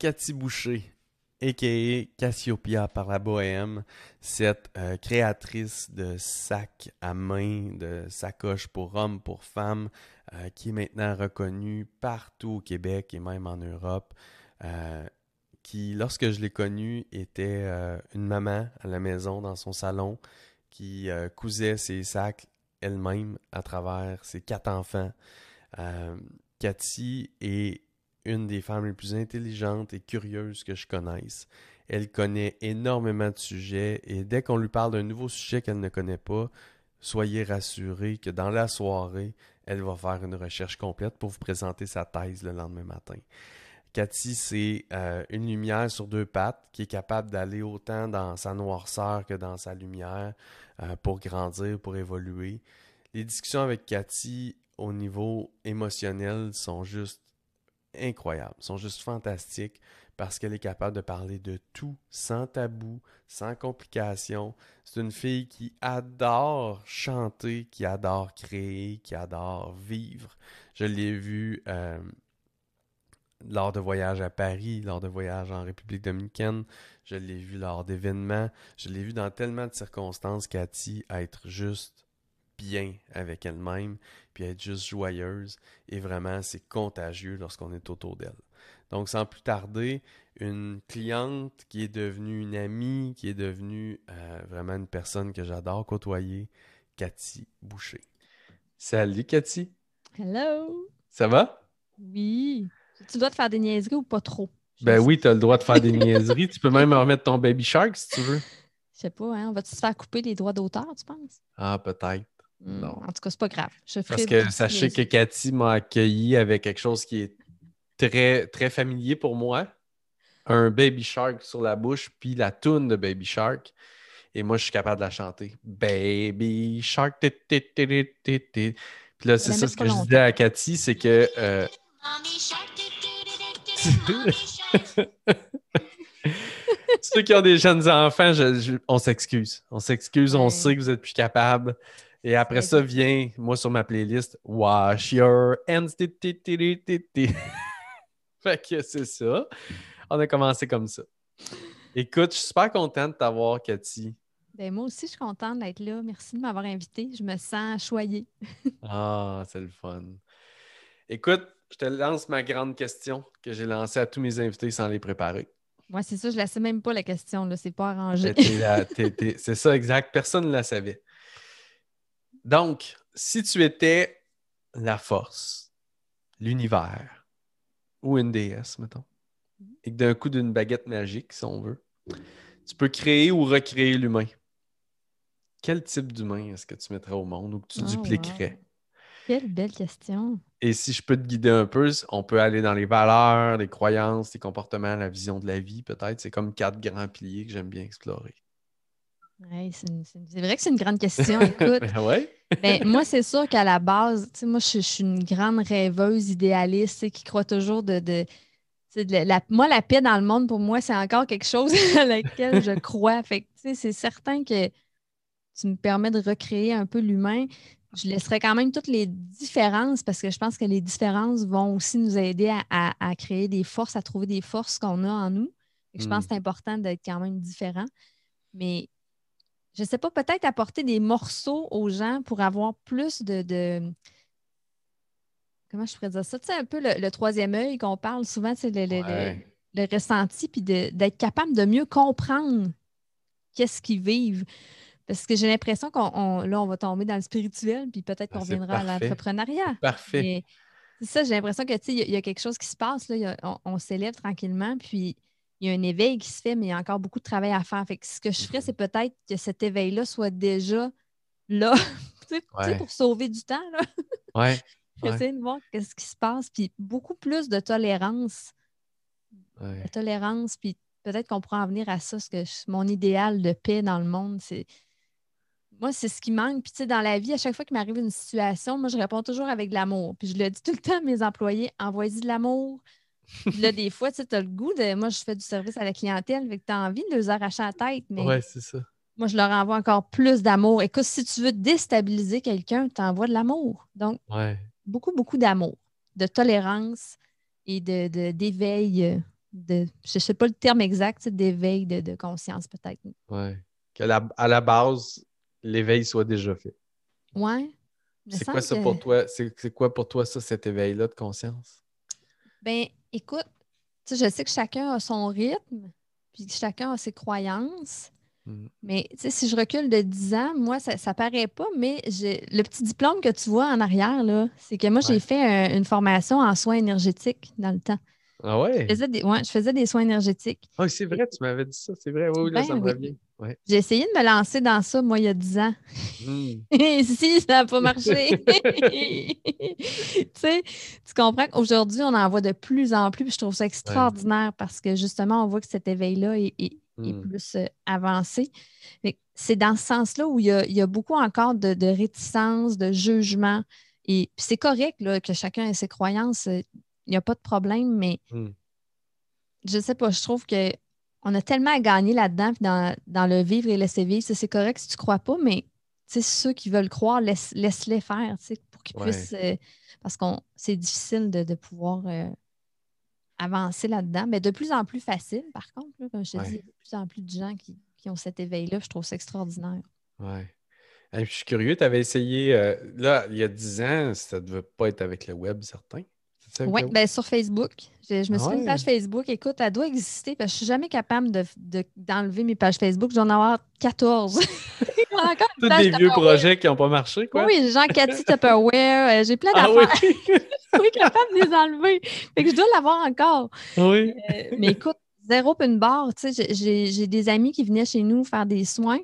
Cathy Boucher, a.k.a. Cassiopeia par la bohème, cette euh, créatrice de sacs à main, de sacoches pour hommes, pour femmes, euh, qui est maintenant reconnue partout au Québec et même en Europe, euh, qui, lorsque je l'ai connue, était une maman à la maison dans son salon, qui cousait ses sacs elle-même à travers ses quatre enfants. Cathy est une des femmes les plus intelligentes et curieuses que je connaisse. Elle connaît énormément de sujets et dès qu'on lui parle d'un nouveau sujet qu'elle ne connaît pas, soyez rassurés que dans la soirée, elle va faire une recherche complète pour vous présenter sa thèse le lendemain matin. Cathy, c'est euh, une lumière sur deux pattes qui est capable d'aller autant dans sa noirceur que dans sa lumière euh, pour grandir, pour évoluer. Les discussions avec Cathy au niveau émotionnel sont juste incroyables, sont juste fantastiques parce qu'elle est capable de parler de tout sans tabou, sans complications. C'est une fille qui adore chanter, qui adore créer, qui adore vivre. Je l'ai vue euh, lors de voyages à Paris, lors de voyages en République dominicaine. Je l'ai vue lors d'événements. Je l'ai vue dans tellement de circonstances, Cathy, être juste bien avec elle-même, puis être juste joyeuse. Et vraiment, c'est contagieux lorsqu'on est autour d'elle. Donc, sans plus tarder, une cliente qui est devenue une amie, qui est devenue euh, vraiment une personne que j'adore côtoyer, Cathy Boucher. Salut, Cathy. Hello. Ça va? Oui. Tu dois te faire des niaiseries ou pas trop? ben oui, tu as le droit de faire des niaiseries. tu peux même remettre ton Baby Shark si tu veux. Je sais pas, hein? On va-tu se faire couper les droits d'auteur, tu penses? Ah, peut-être. Hmm, en tout cas, c'est pas grave. Parce que sachez que Cathy m'a accueilli avec quelque chose qui est très, très familier pour moi. Un Baby Shark sur la bouche, puis la toune de Baby Shark. Et moi, je suis capable de la chanter. Baby Shark. Puis là, c'est ça ce que je disais à Cathy, c'est que. Euh, Ceux qui ont des jeunes enfants, on s'excuse. On s'excuse, on sait que vous êtes plus capable. Et après ça vient, moi, sur ma playlist, Wash Your Hands. fait que c'est ça. On a commencé comme ça. Écoute, je suis super contente de t'avoir, Cathy. Ben, moi aussi, je suis contente d'être là. Merci de m'avoir invité. Je me sens choyée. ah, c'est le fun. Écoute, je te lance ma grande question que j'ai lancée à tous mes invités sans les préparer. Moi, c'est ça, je ne la sais même pas la question. C'est pas arrangé. c'est ça, exact. Personne ne la savait. Donc, si tu étais la force, l'univers ou une déesse, mettons, et que d'un coup d'une baguette magique, si on veut, tu peux créer ou recréer l'humain, quel type d'humain est-ce que tu mettrais au monde ou que tu oh, dupliquerais? Quelle belle question. Et si je peux te guider un peu, on peut aller dans les valeurs, les croyances, les comportements, la vision de la vie, peut-être. C'est comme quatre grands piliers que j'aime bien explorer c'est vrai que c'est une grande question. Écoute, ben, ben moi, c'est sûr qu'à la base, moi, je, suis une grande rêveuse idéaliste qui croit toujours de. de, la, moi, la paix dans le monde, pour moi, c'est encore quelque chose à laquelle je crois. Fait c'est certain que tu me permets de recréer un peu l'humain. Je laisserai quand même toutes les différences parce que je pense que les différences vont aussi nous aider à, créer des forces, à trouver des forces qu'on a en nous. Je pense que c'est hmm. important d'être quand même différent. Mais je ne sais pas, peut-être apporter des morceaux aux gens pour avoir plus de. Comment je pourrais dire ça? Tu sais, un peu le, troisième œil qu'on parle souvent, c'est le, le, ressenti, puis d'être capable de mieux comprendre qu'est-ce qu'ils vivent. Parce que j'ai l'impression qu'on là, on va tomber dans le spirituel, puis peut-être qu'on ah, reviendra à l'entrepreneuriat. Parfait. C'est ça, j'ai l'impression que il y, a quelque chose qui se passe, là, on, on s'élève tranquillement, puis il y a un éveil qui se fait, mais il y a encore beaucoup de travail à faire. Fait que ce que je ferais, c'est peut-être que cet éveil-là soit déjà là, pour sauver du temps. Là. Ouais. Essayer de voir ce qui se passe, puis beaucoup plus de tolérance. De tolérance, puis peut-être qu'on pourra en venir à ça, ce que mon idéal de paix dans le monde, c'est. Moi, c'est ce qui manque. Puis, tu sais, dans la vie, à chaque fois qu'il m'arrive une situation, moi, je réponds toujours avec de l'amour. Puis, je le dis tout le temps à mes employés envoyez de l'amour, là, des fois, tu as le goût de. Moi, je fais du service à la clientèle, avec tu as envie de les arracher la tête. Mais ouais, c'est ça. Moi, je leur envoie encore plus d'amour. Écoute, si tu veux déstabiliser quelqu'un, tu envoies de l'amour. Donc, beaucoup, beaucoup d'amour, de tolérance et d'éveil de, d'éveil euh, de je sais pas le terme exact, d'éveil de, de, conscience peut-être. Oui. Qu'à la, à la base, l'éveil soit déjà fait. Oui. C'est quoi ça pour toi? C'est quoi pour toi ça, cet éveil-là de conscience? Ben, écoute, je sais que chacun a son rythme, puis chacun a ses croyances. Mm. Mais si je recule de 10 ans, moi, ça ne paraît pas, mais le petit diplôme que tu vois en arrière, c'est que moi, j'ai fait une formation en soins énergétiques dans le temps. Ah ouais? Je faisais des, je faisais des soins énergétiques. Ah, c'est vrai, tu m'avais dit ça, c'est vrai. Oui, là, ben ça me revient. J'ai essayé de me lancer dans ça, moi, il y a 10 ans. Hmm. si, ça n'a pas marché. tu comprends qu'aujourd'hui, on en voit de plus en plus, je trouve ça extraordinaire parce que justement, on voit que cet éveil-là est, hmm. plus euh, avancé. C'est dans ce sens-là où il y, a, beaucoup encore de, de réticence, de jugement. Et c'est correct là, que chacun ait ses croyances, il n'y a pas de problème, mais hmm. je ne sais pas, je trouve que on a tellement à gagner là-dedans, dans, le vivre et laisser vivre. C'est correct si tu ne crois pas, mais ceux qui veulent croire, laisse, les faire pour qu'ils puissent. Euh, parce que c'est difficile de, pouvoir euh, avancer là-dedans. Mais de plus en plus facile, par contre, comme je te dis, il y a de plus en plus de gens qui, ont cet éveil-là. Je trouve ça extraordinaire. Oui. je suis curieux, tu avais essayé, euh, là, il y a 10 ans, ça ne devait pas être avec le web, certain? Oui, ben, sur Facebook. Je, me suis fait une page Facebook. Écoute, elle doit exister parce que je ne suis jamais capable d'enlever de, mes pages Facebook. J'en ai avoir 14. Tous des vieux projets qui n'ont pas marché, quoi. Oui, Jean Cathy Tupperware. Euh, j'ai plein d'affaires. Ah, oui. je suis capable de les enlever. Fait que je dois l'avoir encore. Oui. Euh, mais écoute, zéro une barre. J'ai des amis qui venaient chez nous faire des soins.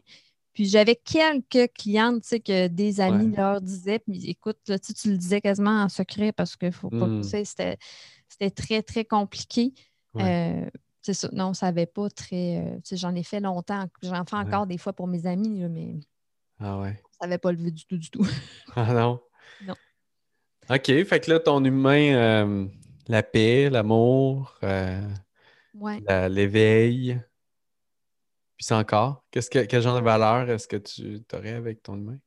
Puis j'avais quelques clientes, tu sais, que des amis leur disaient, puis écoute, là, tu, tu le disais quasiment en secret parce que faut pas, mmh. tu sais, c'était très, très compliqué. Euh, c'est ça, non, ça n'avait pas très. Euh, tu sais, j'en ai fait longtemps. J'en fais encore des fois pour mes amis, mais. Ah ouais. Ça n'avait pas levé du tout, du tout. ah non? Non. OK, fait que là, ton humain, euh, la paix, l'amour, l'éveil, puis c'est encore, qu'est-ce que, quel genre de valeur est-ce que tu aurais avec ton humain?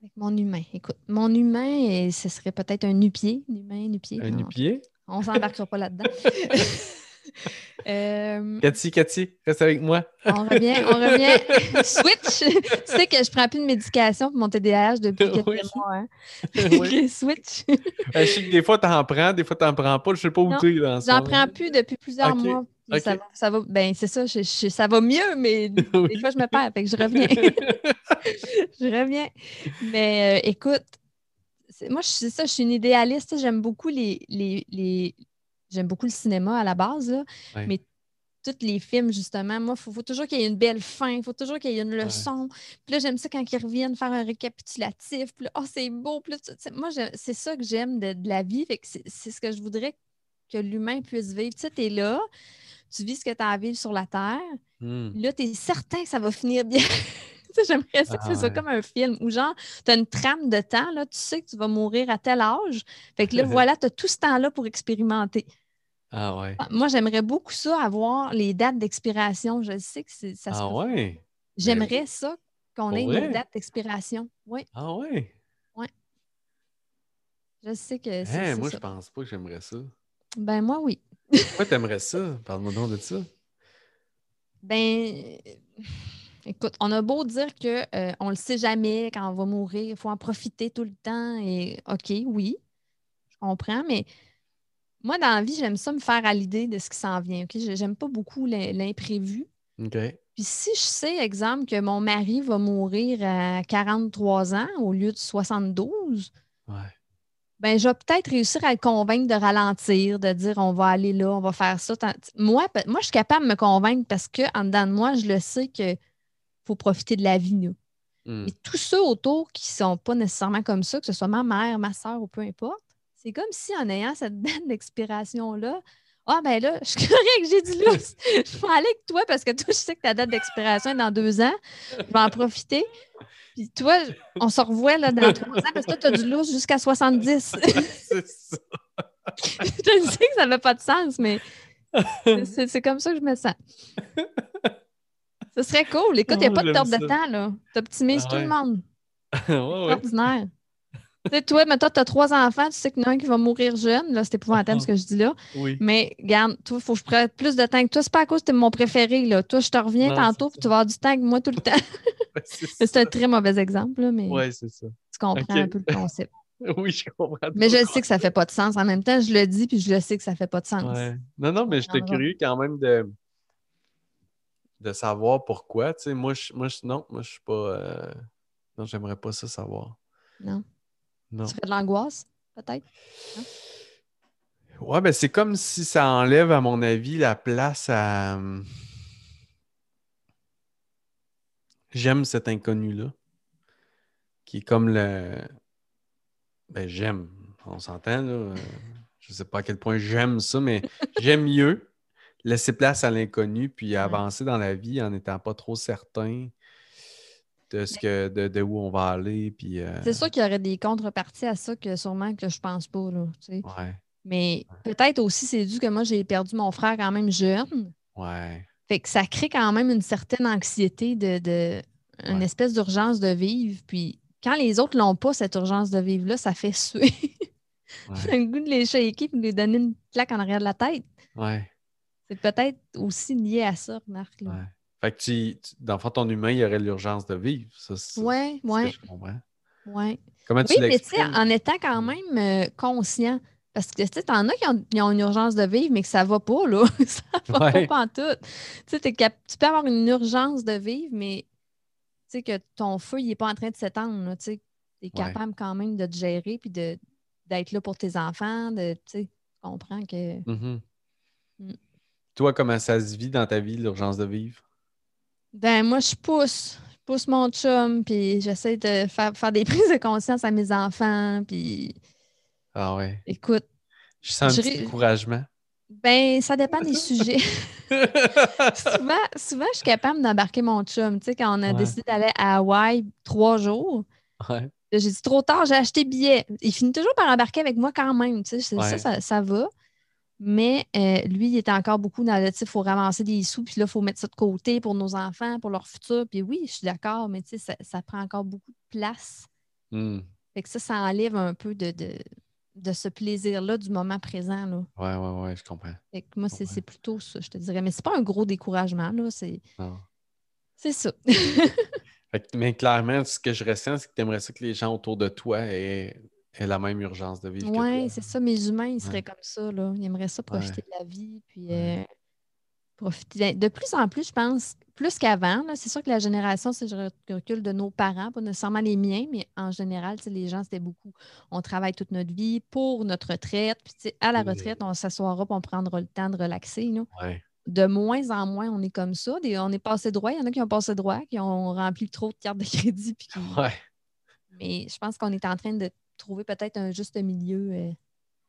Avec mon humain. Écoute, mon humain, ce serait peut-être un nu-pied. Un humain, nu-pied. Un nu-pied? On s'embarquera pas là-dedans. euh... Cathy, Cathy, reste avec moi. on revient, on revient. Switch! tu sais que je prends plus de médication pour mon TDAH depuis quelques mois. Hein? oui. Switch! je sais que des fois, tu en prends, des fois, tu n'en prends pas. Je ne sais pas où tu es dans ça. J'en prends plus depuis plusieurs mois. Ça, va, ben c'est ça, ça va mieux, mais des fois je me perds, fait que je reviens. je reviens. Mais euh, écoute, moi c'est ça, je suis une idéaliste, j'aime beaucoup les, les, j'aime beaucoup le cinéma à la base, mais tous les films, justement, moi, il faut, toujours qu'il y ait une belle fin, il faut toujours qu'il y ait une leçon. Puis là, j'aime ça quand ils reviennent faire un récapitulatif. Puis là, oh, c'est beau. Puis moi, c'est ça que j'aime de, la vie. c'est ce que je voudrais que l'humain puisse vivre. Tu sais, tu es là, tu vis ce que tu as à vivre sur la Terre. Hmm. Là, tu es certain que ça va finir bien. J'aimerais ça que ce soit ah, comme un film où, genre, tu as une trame de temps, là, tu sais que tu vas mourir à tel âge. Fait que là, voilà, tu as tout ce temps-là pour expérimenter. Ah ouais. Ah, moi, j'aimerais beaucoup ça, avoir les dates d'expiration. Je sais que ça se Ah ouais. J'aimerais ça qu'on ait une date d'expiration. Oui. Ah ouais. Oui. Je sais que c'est. Hein, moi, je pense pas que j'aimerais ça. Ben, moi, oui. Pourquoi t'aimerais ça? Parle-moi donc de ça. Ben, écoute, on a beau dire qu'on euh, ne le sait jamais quand on va mourir, il faut en profiter tout le temps. Et OK, oui, je comprends, mais moi, dans la vie, j'aime ça me faire à l'idée de ce qui s'en vient. OK? J'aime pas beaucoup l'imprévu. OK. Puis si je sais, exemple, que mon mari va mourir à 43 ans au lieu de 72, ouais ben, je vais peut-être réussir à le convaincre de ralentir, de dire on va aller là, on va faire ça. Moi, moi je suis capable de me convaincre parce qu'en dedans de moi, je le sais qu'il faut profiter de la vie. Nous. Et tous ceux autour qui ne sont pas nécessairement comme ça, que ce soit ma mère, ma soeur ou peu importe, c'est comme si en ayant cette date d'expiration-là, ah ben là, je suis correct, j'ai du lousse. Je vais aller avec toi parce que toi, je sais que ta date d'expiration est dans deux ans. Je vais en profiter. Puis toi, on se revoit là, dans trois ans parce que toi, tu as du lousse jusqu'à 70. c'est ça. je sais que ça n'a pas de sens, mais c'est comme ça que je me sens. Ce serait cool. Écoute, il n'y a pas de perte de temps, là. Tu optimises tout le monde. ouais, ouais. ordinaire. Tu sais, toi, mais toi, tu as trois enfants, tu sais qu'il y en a un qui va mourir jeune. Là, c'est épouvantable ce que je dis là. Oui. Mais regarde, toi, il faut que je prenne plus de temps que toi. C'est pas à cause que tu es mon préféré. Là. Toi, je te reviens Non, tantôt, puis tu vas avoir du temps avec moi tout le temps. Ouais, c'est un très mauvais exemple, là, mais Ouais, c'est ça. tu comprends un peu le concept. Oui, je comprends. Mais je sais que ça fait pas de sens. En même temps, je le dis, puis je le sais que ça fait pas de sens. Ouais. Non, non, mais j'étais comprendra. curieux quand même de, de savoir pourquoi. Tu sais, moi, je, moi je- non, moi, je suis pas. euh, Non, j'aimerais pas ça savoir. Non. Non. Tu ferais de l'angoisse, peut-être? Ouais, ben c'est comme si ça enlève, à mon avis, la place à. J'aime cet inconnu-là. Qui est comme le. Ben, j'aime. On s'entend, là. euh, Je sais pas à quel point j'aime ça, mais j'aime mieux laisser place à l'inconnu puis avancer dans la vie en n'étant pas trop certain de ce que de, de où on va aller. Puis, euh, C'est sûr qu'il y aurait des contreparties à ça que sûrement que je pense pas. Là, tu sais. Ouais, Mais peut-être aussi, c'est dû que moi, j'ai perdu mon frère quand même jeune. ouais, Fait que ça crée quand même une certaine anxiété de, de une Ouais. espèce d'urgence de vivre. Puis quand les autres l'ont pas, cette urgence de vivre-là, ça fait suer. J'ai le goût de les shaker et de les donner une claque en arrière de la tête. C'est peut-être aussi lié à ça, Marc. là. Ouais. Fait que tu, tu- dans le fond, ton humain, il y aurait l'urgence de vivre. Ça, Ouais, ouais, je comprends. ouais. Comment Oui, tu mais tu sais, en étant quand même euh, conscient. Parce que, tu sais, t'en as qui ont, qui ont une urgence de vivre, mais que ça va pas, là. ça va Ouais. pas en tout. Tu sais, tu peux avoir une urgence de vivre, mais tu sais que ton feu, il est pas en train de s'étendre, là, tu sais. T'es capable quand même de te gérer puis de, d'être là pour tes enfants, de, tu sais, comprends que... Mhm. Mm. Toi, comment ça se vit dans ta vie, l'urgence de vivre? Ben, moi, je pousse. Je pousse mon chum, puis j'essaie de faire, faire des prises de conscience à mes enfants, puis Ah ouais. écoute, Je sens un petit découragement. ben, ça dépend des sujets. souvent, souvent, je suis capable d'embarquer mon chum. Tu sais, quand on a Ouais. décidé d'aller à Hawaï trois jours, ouais. j'ai dit trop tard, j'ai acheté billet. Il finit toujours par embarquer avec moi quand même. Tu sais, Ouais. ça, ça, ça va. Mais euh, lui, il était encore beaucoup dans le, il faut ramasser des sous, puis là, il faut mettre ça de côté pour nos enfants, pour leur futur. Puis oui, je suis d'accord, mais tu sais, ça, ça prend encore beaucoup de place. Hmm. Fait que ça, ça enlève un peu de, de, de ce plaisir-là du moment présent. Là. Ouais, ouais, ouais, je comprends. Fait que moi, c'est plutôt ça, je te dirais. Mais c'est pas un gros découragement, là. C'est Non. c'est ça. Fait que- mais clairement, ce que je ressens, c'est que tu aimerais ça que les gens autour de toi aient, aient la même urgence de vivre Oui, c'est ça. Mes humains, ils seraient Ouais. comme ça, là. Ils aimeraient ça profiter Ouais. de la vie, puis Ouais. euh, profiter. De plus en plus, je pense, plus qu'avant, c'est sûr que la génération, si je recule de nos parents, pas nécessairement les miens, mais en général, les gens, c'était beaucoup. On travaille toute notre vie pour notre retraite, puis à la Mm. retraite, on s'assoira, on prendra le temps de relaxer, de moins en moins, on est comme ça. Des- on est passé droit. Il y en a qui ont passé droit, qui ont rempli trop de cartes de crédit. puis qui- Ouais. Mais je pense qu'on est en train de trouver peut-être un juste milieu euh,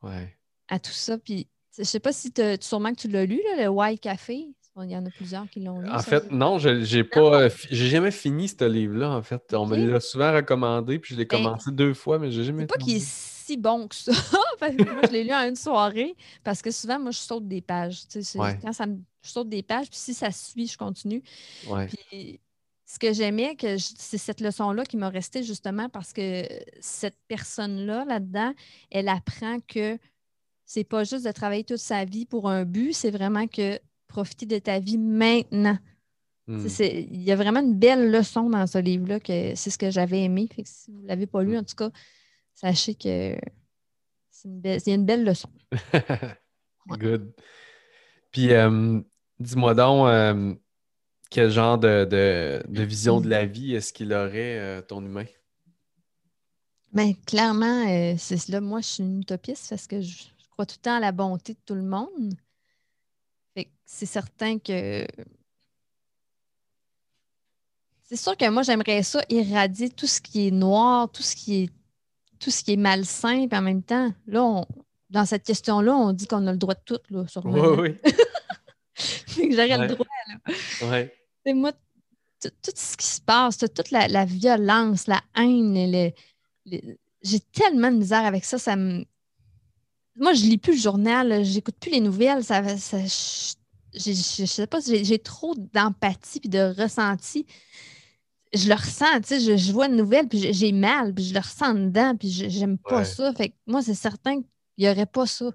Ouais. à tout ça. Puis je sais pas si t'as- sûrement que tu l'as lu, là, le White Café. Il y en a plusieurs qui l'ont lu. En ça, fait, je- non, je j'ai pas. J'ai jamais fini ce livre-là, en fait. On me l'a souvent recommandé, puis je l'ai Ben, commencé deux fois, mais j'ai jamais C'est pas qu'il est si bon que ça. Moi, je l'ai lu en une soirée parce que souvent, moi, je saute des pages. Tu sais, c'est- Ouais. Quand ça me... je saute des pages, puis si ça suit, je continue. Ouais. Puis ce que j'aimais, que c'est cette leçon-là qui m'a restée justement parce que cette personne-là, là-dedans, elle apprend que c'est pas juste de travailler toute sa vie pour un but, c'est vraiment que profiter de ta vie maintenant. Hmm. Il y a vraiment une belle leçon dans ce livre-là, que c'est ce que j'avais aimé. Fait que si vous ne l'avez pas lu, Mm. en tout cas, sachez que c'est une belle, une belle leçon. Ouais. Good. Puis, euh, dis-moi donc, euh, quel genre de, de- de vision de la vie est-ce qu'il aurait, euh, ton humain? Mais clairement, euh, c'est là, moi, je suis une utopiste parce que je, je crois tout le temps à la bonté de tout le monde. C'est certain que. C'est sûr que moi, j'aimerais ça irradier tout ce qui est noir, tout ce qui est tout ce qui est malsain, puis en même temps, là, on- dans cette question-là, on dit qu'on a le droit de tout, là, sûrement. Oui, oui. J'aurais Ouais. le droit. Ouais. Sais, moi, tout ce qui se passe, tout- toute la, la violence, la haine, j'ai tellement de misère avec ça. ça me... Moi, je lis plus le journal, j'écoute plus les nouvelles. Ça, ça- je, j'ai- je sais pas, j'ai j'ai trop d'empathie et de ressenti. je le ressens, tu sais, je, vois une nouvelle, puis j'ai mal, puis je le ressens dedans, puis j'aime pas ça. Fait que moi, c'est certain qu'il n'y aurait pas ça.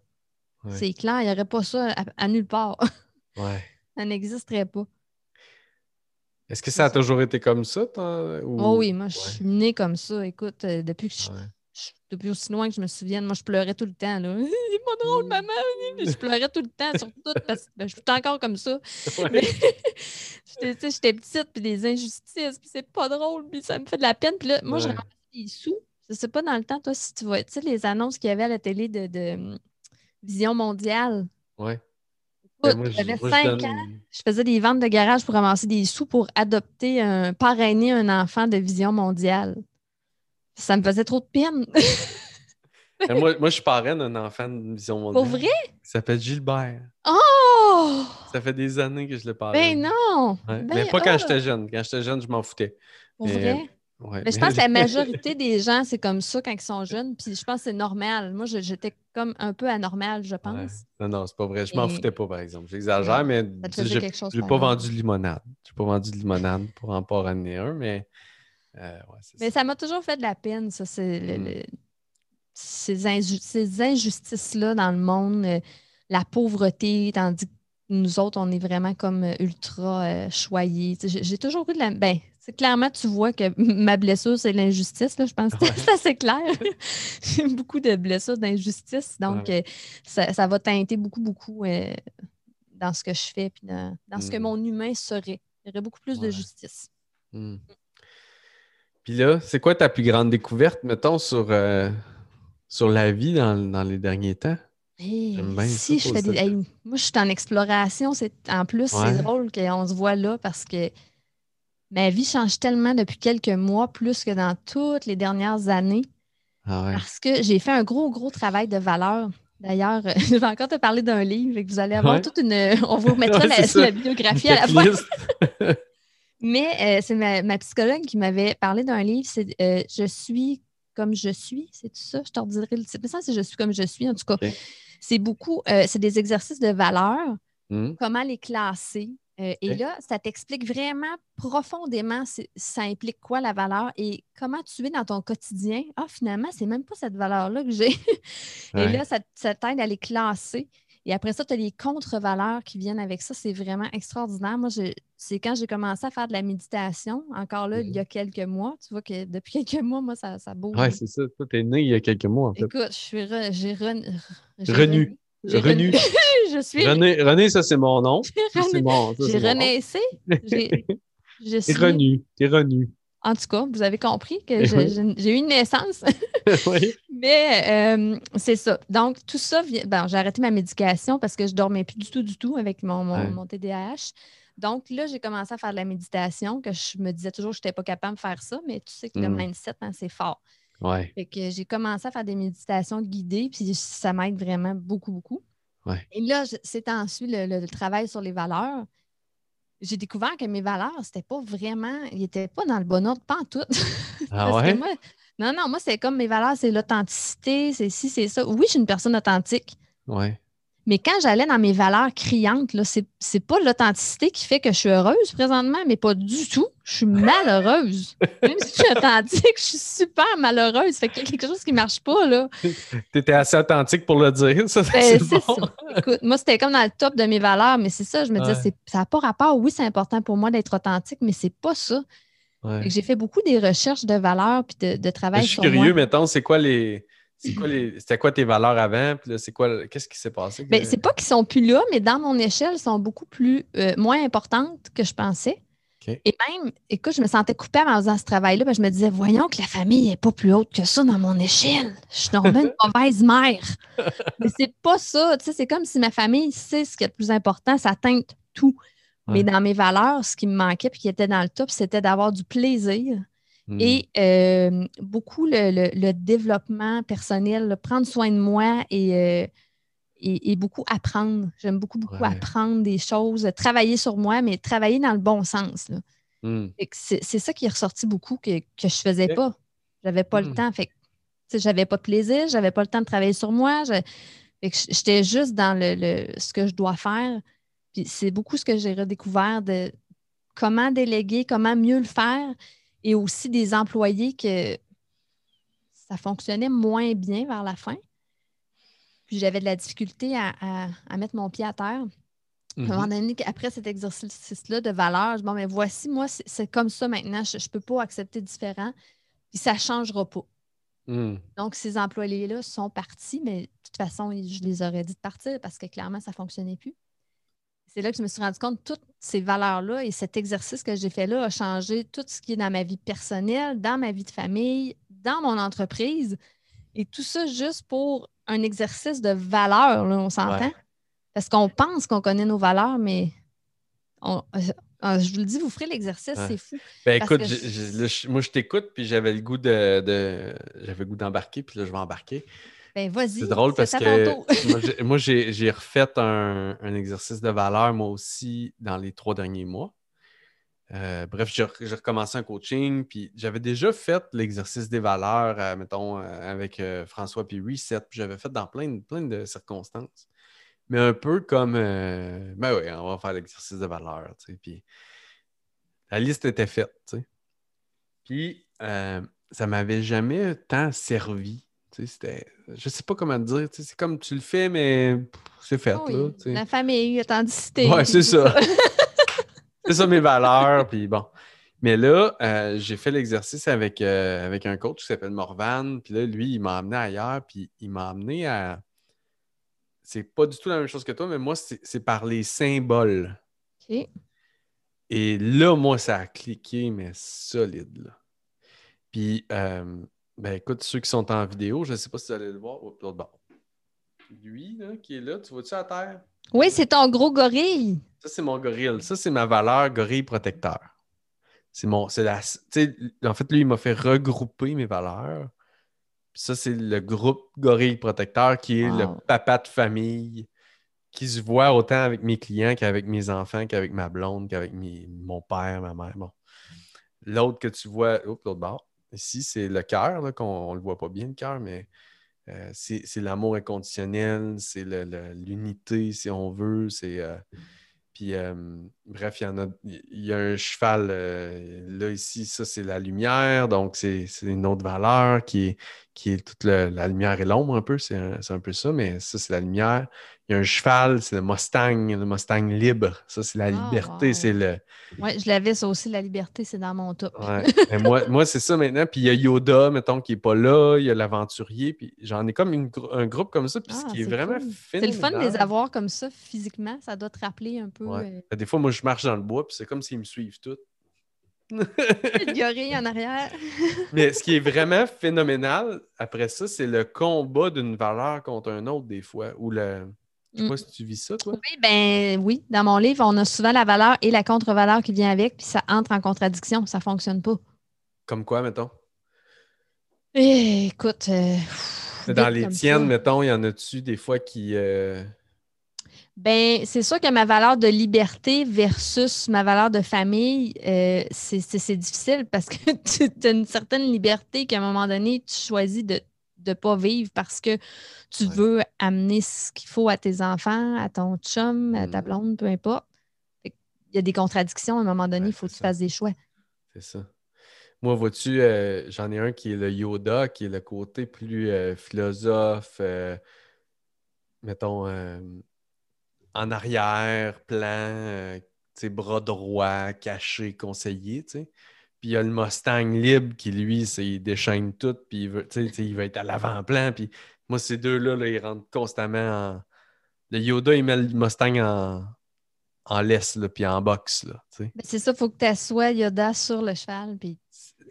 C'est clair, il n'y aurait pas ça à, nulle part. Ouais. ça n'existerait pas. Est-ce que ça a toujours été comme ça? Ou... Oh oui, moi, je suis née comme ça. Écoute, euh, depuis que je, depuis aussi loin que je me souvienne, moi, je pleurais tout le temps. Là. C'est pas drôle, mm. maman. Je pleurais tout le temps sur tout parce que ben, je suis encore comme ça. j'étais petite, puis des injustices, puis c'est pas drôle, puis ça me fait de la peine. Puis là, moi, je ramasse des sous. Je sais pas dans le temps, toi, si tu vois, tu sais, les annonces qu'il y avait à la télé de, de hum, Vision mondiale. Ouais. J'avais 5 ans, je faisais des ventes de garage pour ramasser des sous pour adopter un, parrainer un enfant de Vision mondiale. Ça me faisait trop de peine. moi, moi, je parraine un enfant de Vision mondiale. Pour vrai? Il s'appelle Gilbert. Oh! Ça fait des années que je le parraine. Ben non! Mais ben, pas quand j'étais jeune. Quand j'étais jeune, je m'en foutais. Pour vrai? Mais je pense que la majorité des gens, c'est comme ça quand ils sont jeunes. Puis je pense que c'est normal. Moi, j'étais comme un peu anormal, je pense. Non, non, c'est pas vrai. Je m'en foutais pas, par exemple. J'exagère, mais je n'ai pas vendu de limonade. Je n'ai pas vendu de limonade pour en pas ramener un, mais. Euh, mais ça m'a toujours fait de la peine, ça. Mm. ces, injustices-là dans le monde, euh, la pauvreté, tandis que nous autres, on est vraiment comme euh, ultra choyés. J'ai toujours eu de la. Ben, clairement, tu vois que ma blessure, c'est l'injustice. Je pense que c'est assez clair. J'ai beaucoup de blessures d'injustice. Donc, euh, ça, va teinter beaucoup, beaucoup euh, dans ce que je fais puis dans, ce que hmm. mon humain serait. Il y aurait beaucoup plus de justice. Hmm. Puis là, c'est quoi ta plus grande découverte, mettons, sur, euh, sur la vie dans, les derniers temps? si je fais des... moi, je suis en exploration. En plus, c'est drôle qu'on se voit là parce que ma vie change tellement depuis quelques mois, plus que dans toutes les dernières années. Ah parce que j'ai fait un gros, gros travail de valeur. D'ailleurs, je vais encore te parler d'un livre et que vous allez avoir toute une. On vous remettra la, biographie à la fin. Mais euh, c'est ma, psychologue qui m'avait parlé d'un livre, c'est euh, Je suis comme je suis, c'est tout ça? Je te redirai le titre. Mais ça, c'est Je suis comme je suis, en tout cas. C'est beaucoup, euh, c'est des exercices de valeur, hmm. comment les classer, euh, et là, ça t'explique vraiment profondément ça implique quoi la valeur et comment tu es dans ton quotidien. Ah, finalement, c'est même pas cette valeur-là que j'ai. et là, ça, t'aide à les classer. Et après ça, tu as les contre-valeurs qui viennent avec ça. C'est vraiment extraordinaire. Moi, c'est quand j'ai commencé à faire de la méditation, encore là, il y a mmh quelques mois. Tu vois que depuis quelques mois, moi, ça, ça bouge. Oui, c'est ça. Toi, tu es né il y a quelques mois, en fait. Écoute, je suis j'ai renu. Renu. je suis. René, René ça c'est mon nom. J'ai bon, renaissé. Je suis. Renu. T'es renu. En tout cas, vous avez compris que j'ai eu une naissance. oui. Mais euh, c'est ça. Donc, tout ça, bon, j'ai arrêté ma médication parce que je dormais plus du tout, du tout avec mon, mon, TDAH. Donc, là, j'ai commencé à faire de la méditation, que je me disais toujours que je n'étais pas capable de faire ça, mais tu sais que le hmm. mindset, hein, c'est fort. Ouais. Fait que j'ai commencé à faire des méditations guidées, puis ça m'aide vraiment beaucoup, beaucoup. Et là, c'est ensuite le, travail sur les valeurs. J'ai découvert que mes valeurs, c'était pas vraiment, ils n'étaient pas dans le bon ordre, pas en tout. Ah ouais? non, non, moi, c'est comme mes valeurs, c'est l'authenticité, c'est si, c'est ça. Oui, je suis une personne authentique. Ouais. Mais quand j'allais dans mes valeurs criantes, là, c'est, c'est pas l'authenticité qui fait que je suis heureuse présentement, mais pas du tout. Je suis malheureuse. Même si je suis authentique, je suis super malheureuse. Fait qu'il y a quelque chose qui marche pas, là. Tu étais assez authentique pour le dire, ça, ben, c'est, bon. Écoute, moi, c'était comme dans le top de mes valeurs, mais c'est ça, je me disais, ça n'a pas rapport. Oui, c'est important pour moi d'être authentique, mais c'est pas ça. J'ai fait beaucoup des recherches de valeurs puis de, de travail je suis curieux, mettons, c'est quoi les c'était quoi tes valeurs avant? Puis c'est quoi, qu'est-ce qui s'est passé? Ben, c'est pas qu'ils sont plus là, mais dans mon échelle, ils sont beaucoup plus euh, moins importantes que je pensais. Et même, écoute, je me sentais coupable en faisant ce travail-là. je me disais, voyons que la famille n'est pas plus haute que ça dans mon échelle. Je suis normalement une mauvaise mère. mais c'est pas ça. c'est comme si ma famille sait ce qui est le plus important, ça teinte tout. Mais dans mes valeurs, ce qui me manquait et qui était dans le top, c'était d'avoir du plaisir Hmm. Et euh, beaucoup le, développement personnel, prendre soin de moi et, euh, beaucoup apprendre. J'aime beaucoup, beaucoup apprendre des choses, travailler sur moi, mais travailler dans le bon sens. Hmm. C'est ça qui est ressorti beaucoup que, je ne faisais pas. Je n'avais pas le hmm. temps. Fait j'avais pas de plaisir, j'avais pas le temps de travailler sur moi. J'étais juste dans le, ce que je dois faire. Puis c'est beaucoup ce que j'ai redécouvert de comment déléguer, comment mieux le faire et aussi des employés que ça fonctionnait moins bien vers la fin. Puis j'avais de la difficulté à, mettre mon pied à terre. À un moment mhm. donné, après cet exercice-là de valeur, je dis, bon, mais voici, moi, c'est comme ça maintenant, je ne peux pas accepter différent, puis ça ne changera pas. Hmm. Donc, ces employés-là sont partis, mais de toute façon, je les aurais dit de partir parce que clairement, ça ne fonctionnait plus. C'est là que je me suis rendu compte que toutes ces valeurs-là et cet exercice que j'ai fait là a changé tout ce qui est dans ma vie personnelle, dans ma vie de famille, dans mon entreprise. Et tout ça juste pour un exercice de valeur, on s'entend? Parce qu'on pense qu'on connaît nos valeurs, mais euh, euh, je vous le dis, vous ferez l'exercice, c'est fou. Ben écoute, moi je t'écoute, puis j'avais le goût de, j'avais le goût d'embarquer, puis là je vais embarquer. Ben vas-y. C'est drôle parce que moi j'ai refait un, exercice de valeur moi aussi dans les trois derniers mois. Euh, bref, j'ai recommencé un coaching, puis j'avais déjà fait l'exercice des valeurs, mettons, avec François puis Reset, puis j'avais fait dans plein, plein de circonstances mais un peu comme euh, ben oui, on va faire l'exercice de valeur, tu sais. Puis la liste était faite, tu sais. Puis euh, ça m'avait jamais tant servi. C'était. Je sais pas comment te dire. C'est comme tu le fais, mais c'est fait. là, tu sais. La famille, l'authenticité. Ouais, c'est ça. c'est ça mes valeurs. Puis bon. Mais là, euh, j'ai fait l'exercice avec, avec un coach qui s'appelle Morvan. Puis là, lui, il m'a amené ailleurs. Puis il m'a amené à c'est pas du tout la même chose que toi, mais moi, c'est par les symboles. OK. Et là, moi, ça a cliqué, mais solide. Là. Puis, euh, ben écoute, ceux qui sont en vidéo, je ne sais pas si vous allez le voir. Oh, Lui, là, qui est là, tu vois-tu à terre? Oui, c'est ton gros gorille. Ça, c'est mon gorille. Ça, c'est ma valeur gorille protecteur. C'est mon. C'est la. En fait, lui, il m'a fait regrouper mes valeurs ça, c'est le groupe Gorille Protecteur qui est le papa de famille qui se voit autant avec mes clients qu'avec mes enfants, qu'avec ma blonde, qu'avec mon père, ma mère. Bon. L'autre que tu vois, oups, l'autre bord. Ici, c'est le cœur, qu'on ne le voit pas bien, le cœur, mais euh, c'est l'amour inconditionnel, c'est l'unité, si on veut. Euh, puis, euh, bref, il y en a, il y a un cheval, là, ici, ça, c'est la lumière, donc c'est une autre valeur qui est, qui est toute la lumière et l'ombre un peu, c'est un, peu ça, mais ça, c'est la lumière. Il y a un cheval, c'est le Mustang, le Mustang libre. Ça, c'est la ah, liberté, c'est le... Oui, je l'avais, ça aussi, la liberté, c'est dans mon top. Ouais. moi, moi c'est ça maintenant. Puis il y a Yoda, mettons, qui n'est pas là, il y a l'aventurier, puis j'en ai comme un groupe comme ça, puis ce ah, qui est, vraiment C'est le fun de les avoir comme ça physiquement, ça doit te rappeler un peu... Euh, Des fois, moi, je marche dans le bois, puis c'est comme s'ils me suivent tous. le gorille en arrière. Mais ce qui est vraiment phénoménal après ça, c'est le combat d'une valeur contre un autre des fois. Ou le... Je sais pas mm. si tu vis ça, toi. Oui, ben oui. Dans mon livre, on a souvent la valeur et la contre-valeur qui vient avec, puis ça entre en contradiction. Ça fonctionne pas. Comme quoi, mettons? Eh, écoute. Euh, dans les tiennes, mettons, il y en a-tu des fois qui. Euh, ben, c'est sûr que ma valeur de liberté versus ma valeur de famille, euh, c'est difficile parce que tu as une certaine liberté qu'à un moment donné, tu choisis de ne pas vivre parce que tu veux amener ce qu'il faut à tes enfants, à ton chum, à ta mm. blonde, peu importe. Il y a des contradictions à un moment donné, il faut que tu fasses des choix. C'est ça. Moi, vois-tu, euh, j'en ai un qui est le Yoda, qui est le côté plus euh, philosophe, mettons en arrière, plan, euh, bras droits, caché, conseillé. Puis il y a le Mustang libre qui, lui, il déchaîne tout, puis il veut, il va être à l'avant-plan. Puis moi, ces deux-là, là, ils rentrent constamment en. Le Yoda, il met le Mustang en, en laisse, puis en boxe. Là, ben, c'est ça, il faut que tu assoies Yoda sur le cheval. Puis...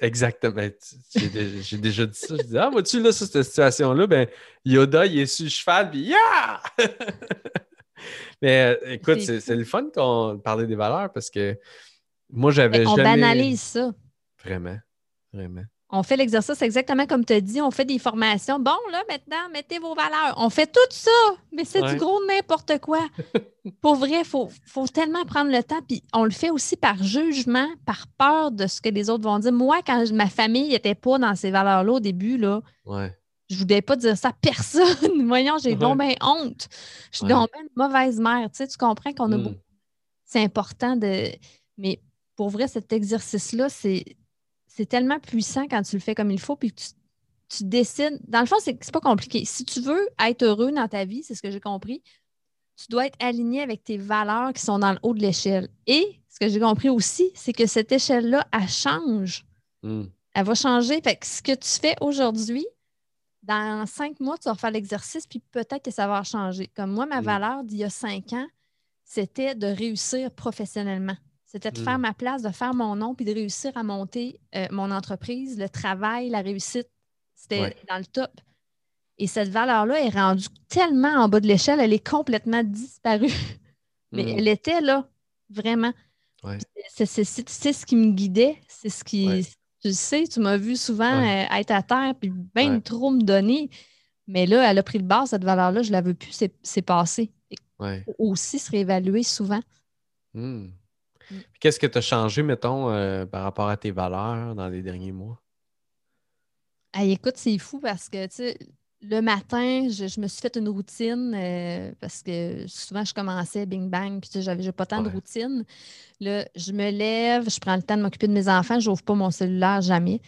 Exactement. J'ai déjà dit ça. Je dis, ah, vois-tu, là, sur cette situation-là, ben, Yoda, il est sur le cheval, puis yeah! Mais euh, écoute, c'est le fun qu'on parlait des valeurs parce que moi, j'avais jamais. On banalise ça. Vraiment, vraiment. On fait l'exercice exactement comme tu as dit. On fait des formations. Bon, là, maintenant, mettez vos valeurs. On fait tout ça, mais c'est du gros n'importe quoi. Pour vrai, il faut, faut, tellement prendre le temps. Puis on le fait aussi par jugement, par peur de ce que les autres vont dire. Moi, quand ma famille n'était pas dans ces valeurs-là au début, là, ouais je voulais pas dire ça à personne. Voyons, j'ai donc bien honte. Je suis donc une mauvaise mère. Tu, sais, tu comprends qu'on a hmm. C'est important de. Mais pour vrai, cet exercice-là, c'est tellement puissant quand tu le fais comme il faut, puis que tu, tu décides. Dans le fond, c'est c'est pas compliqué. Si tu veux être heureux dans ta vie, c'est ce que j'ai compris, tu dois être aligné avec tes valeurs qui sont dans le haut de l'échelle. Et ce que j'ai compris aussi, c'est que cette échelle-là, elle change. Hmm. Elle va changer. Fait que ce que tu fais aujourd'hui, dans cinq mois, tu vas refaire l'exercice, puis peut-être que ça va changer. Comme moi, ma Mm. valeur d'il y a cinq ans, c'était de réussir professionnellement. C'était de Mm. faire ma place, de faire mon nom, puis de réussir à monter euh, mon entreprise, le travail, la réussite. C'était Ouais. dans le top. Et cette valeur-là est rendue tellement en bas de l'échelle, elle est complètement disparue. Mais Hmm. elle était là, vraiment. Ouais. C'est ce qui me guidait. C'est ce qui. Ouais. Tu le sais, tu m'as vu souvent Ouais. euh, être à terre puis bien Ouais. trop me donner. Mais là, elle a pris le bord, cette valeur-là, je ne la veux plus, c'est c'est passé. Ouais. faut aussi se réévaluer souvent. Hmm. Mm. Qu'est-ce que tu as changé, mettons, euh, par rapport à tes valeurs dans les derniers mois? Écoute, c'est fou parce que, tu sais, le matin, je, je me suis fait une routine euh, parce que souvent, je commençais bing bang, puis tu sais, j'avais pas tant de routine. Là, je me lève, je prends le temps de m'occuper de mes enfants, je n'ouvre pas mon cellulaire jamais.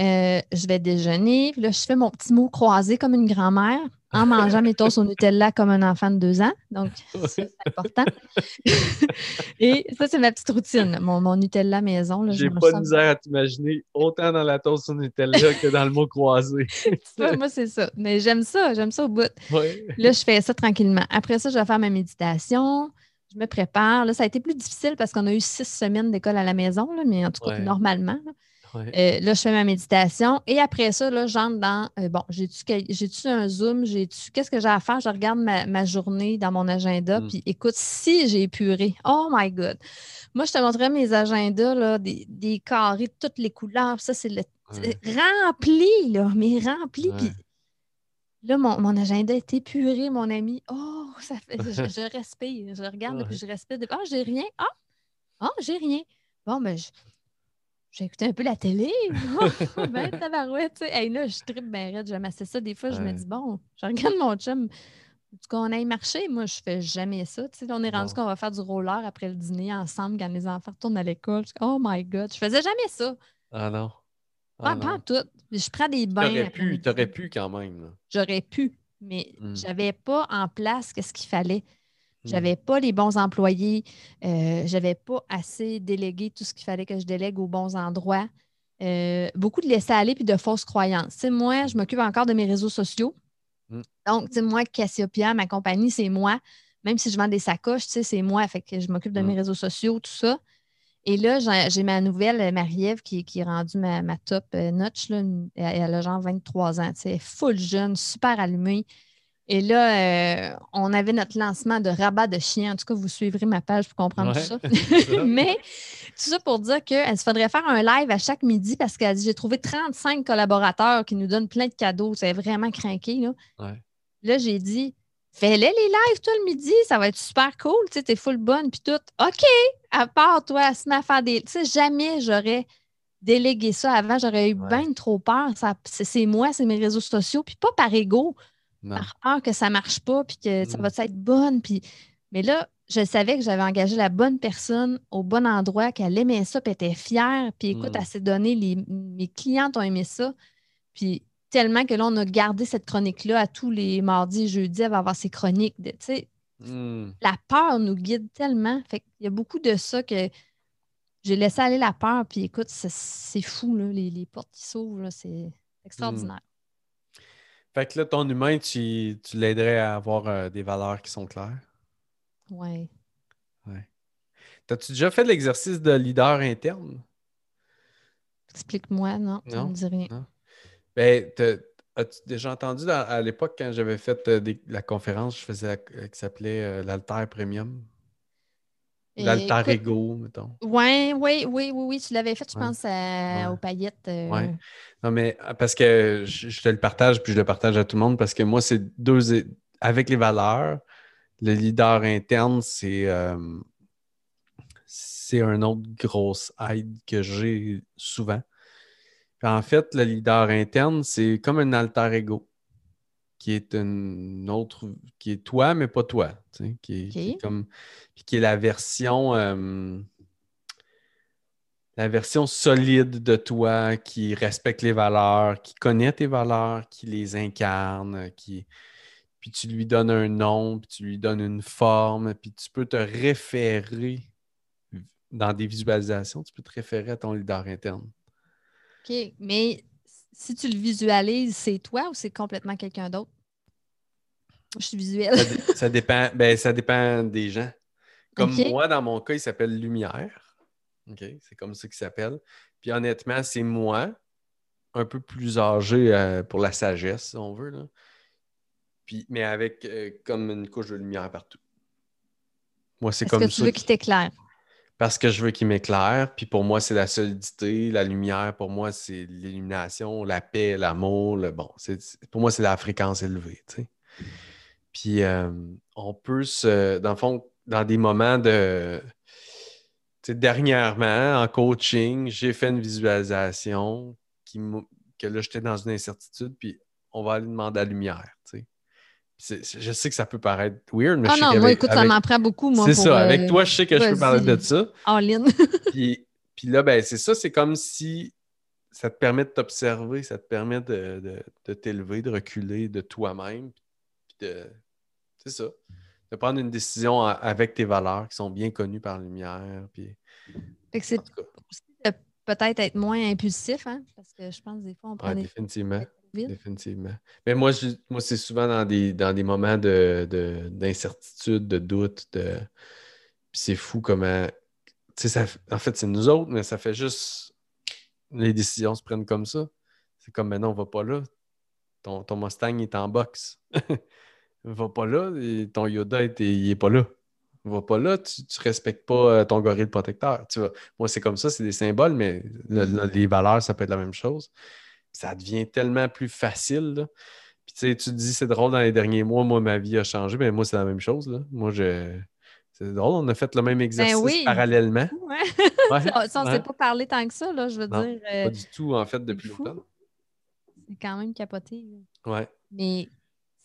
Euh, je vais déjeuner, puis là, je fais mon petit mot croisé comme une grand-mère en mangeant mes toasts au Nutella comme un enfant de deux ans. Donc, ça, c'est important. Et ça, c'est ma petite routine, mon, mon Nutella maison. J'ai pas ça. de misère à t'imaginer autant dans la toast au Nutella que dans le mot croisé. Vois, Moi, c'est ça. Mais j'aime ça, j'aime ça au bout. Là, je fais ça tranquillement. Après ça, je vais faire ma méditation. Je me prépare. Là, ça a été plus difficile parce qu'on a eu six semaines d'école à la maison, là, mais en tout cas, Ouais. normalement. là. Ouais. Euh, là, je fais ma méditation. Et après ça, là, j'entre dans euh, bon, j'ai-tu un Zoom? J'ai-tu qu'est-ce que j'ai à faire? Je regarde ma, ma journée dans mon agenda. Mm. Puis écoute, si j'ai épuré, oh my God! Moi, je te montrerai mes agendas, là, des, des carrés de toutes les couleurs. Ça, c'est le Ouais. rempli, là, mais rempli. Ouais. Puis là, mon, mon agenda est épuré, mon ami. Oh, ça fait. Je, je respire. Je regarde, puis je respire. Ah, j'ai rien. Ah, ah j'ai rien. Bon, ben, je- j'ai écouté un peu la télé. Ben, tabarouette, tu sais. Hey, là, je tripe bien raide. J'aime assez ça. Des fois, je me dis, bon, je regarde mon chum. Est-ce qu'on aille marcher? Moi, je fais jamais ça. Tu sais, on est rendu qu'on va faire du roller après le dîner ensemble quand les enfants retournent à l'école. Oh my God, je faisais jamais ça. Ah non. Ah pas non. en tout. Je prends des bains. T'aurais pu, t'aurais pu quand même. J'aurais pu, mais Mm. j'avais pas en place qu'est-ce qu'il fallait. Mm. J'avais pas les bons employés. Euh, j'avais pas assez délégué tout ce qu'il fallait que je délègue aux bons endroits. Euh, beaucoup de laisser aller puis de fausses croyances. Tu sais, moi, je m'occupe encore de mes réseaux sociaux. Mm. Donc, moi, Cassiopeia, ma compagnie, c'est moi. Même si je vends des sacoches, tu sais, c'est moi. Fait que je m'occupe de Mm. mes réseaux sociaux, tout ça. Et là, j'ai ma nouvelle, euh, Marie-Ève, qui, qui est rendue ma, ma top euh, notch. Là. Elle, elle a genre 23 ans. tu sais, Elle est full jeune, super allumée. Et là, euh, on avait notre lancement de rabat de chien. En tout cas, vous suivrez ma page pour comprendre Ouais, tout ça. Mais tout ça pour dire qu'il se faudrait faire un live à chaque midi parce qu'elle dit j'ai trouvé 35 collaborateurs qui nous donnent plein de cadeaux. C'est vraiment craqué. Là, Ouais. là j'ai dit fais-les les lives, toi, le midi. Ça va être super cool. Tu sais, t'es full bonne. Puis tout. OK, à part toi, à se mettre à faire des. Tu sais, jamais j'aurais délégué ça avant. J'aurais eu Ouais. bien trop peur. C'est moi, c'est mes réseaux sociaux. Puis pas par ego Non. par peur que ça marche pas, puis que ça Mm. va être bonne. Puis... Mais là, je savais que j'avais engagé la bonne personne au bon endroit, qu'elle aimait ça, puis était fière. Puis écoute, Mm. elle s'est donnée, les... mes clientes ont aimé ça. Puis tellement que là, on a gardé cette chronique-là à tous les mardis et jeudis, elle va avoir ses chroniques. de- Hmm. la peur nous guide tellement. Fait qu'il y a beaucoup de ça que j'ai laissé aller la peur. Puis écoute, c'est- fou, là, les, les portes qui s'ouvrent, c'est extraordinaire. Fait que là, ton humain, tu, tu l'aiderais à avoir euh, des valeurs qui sont claires? Ouais. T'as-tu déjà fait l'exercice de leader interne? Explique-moi, non, ça Non, ne me dit rien. non? Ben, as-tu déjà entendu dans- à l'époque quand j'avais fait euh, des- la conférence, je faisais la- euh, qui s'appelait euh, l'Alter Premium? L'Alter Ego, mettons. Ouais, oui, oui, oui, oui, tu l'avais fait, je Ouais. pense, à- Ouais. aux paillettes. euh, Ouais. Non, mais euh, parce que je, je te le partage, puis je le partage à tout le monde, parce que moi, c'est deux. Avec les valeurs, le leader interne, c'est. euh, c'est un autre grosse aide que j'ai souvent. Puis en fait, le leader interne, c'est comme un alter ego, qui est une autre. qui est toi, mais pas toi. tu sais, Qui est, qui est Ok. comme. Puis qui est la version. euh, la version solide de toi qui respecte les valeurs, qui connaît tes valeurs, qui les incarne, qui puis tu lui donnes un nom, puis tu lui donnes une forme, puis tu peux te référer dans des visualisations, tu peux te référer à ton leader interne. OK, mais si tu le visualises, c'est toi ou c'est complètement quelqu'un d'autre? Je suis visuelle. ça, dépend, ben, ça dépend des gens. Comme moi, dans mon cas, il s'appelle Lumière. OK? C'est comme ça qu'il s'appelle. Puis honnêtement, c'est moi, un peu plus âgé euh, pour la sagesse, si on veut. Là. Puis, mais avec euh, comme une couche de lumière partout. Moi, c'est comme que tu veux qu'il t'éclaire? Parce que je veux qu'il m'éclaire. Puis pour moi, c'est la solidité, la lumière. Pour moi, c'est l'illumination, la paix, l'amour. Le... Bon, pour moi, c'est la fréquence élevée. Puis euh, on peut se. Dans le fond, dans des moments de. dernièrement, en coaching, j'ai fait une visualisation qui que là, j'étais dans une incertitude, puis on va aller demander la lumière. Je sais que ça peut paraître weird, mais ah je sais non, moi, écoute, ça m'en prend beaucoup, moi. C'est ça. Avec euh, toi, je sais que je peux parler de ça. En ligne. puis, puis, là, ben, c'est ça. C'est comme si ça te permet de t'observer, ça te permet de, de, t'élever, de reculer de toi-même. Puis de. C'est ça de prendre une décision avec tes valeurs qui sont bien connues par la lumière. Puis... Fait que c'est peut-être être moins impulsif, hein? parce que je pense des fois on prend des... Définitivement. Définitivement. Mais moi, moi c'est souvent dans des, dans des moments d'incertitude, de, de, doute. De... C'est fou comment. Ça, en fait, c'est nous autres, mais ça fait juste. Les décisions se prennent comme ça. C'est comme maintenant, on va pas là. Ton, ton Mustang est en boxe. va pas là, ton Yoda, il est pas là. Va pas là, tu, ne respectes pas euh, ton gorille protecteur. Tu vois. Moi, c'est comme ça, c'est des symboles, mais les valeurs, ça peut être la même chose. Ça devient tellement plus facile. Puis tu sais, tu te dis, c'est drôle, dans les derniers mois, moi, ma vie a changé, mais moi, c'est la même chose. Là. Moi, je. C'est drôle, on a fait le même ben exercice parallèlement. Ouais. ça, on ne s'est pas parlé tant que ça, là, je veux dire. Pas du tout, en fait, depuis longtemps. C'est quand même capoté. Ouais. Mais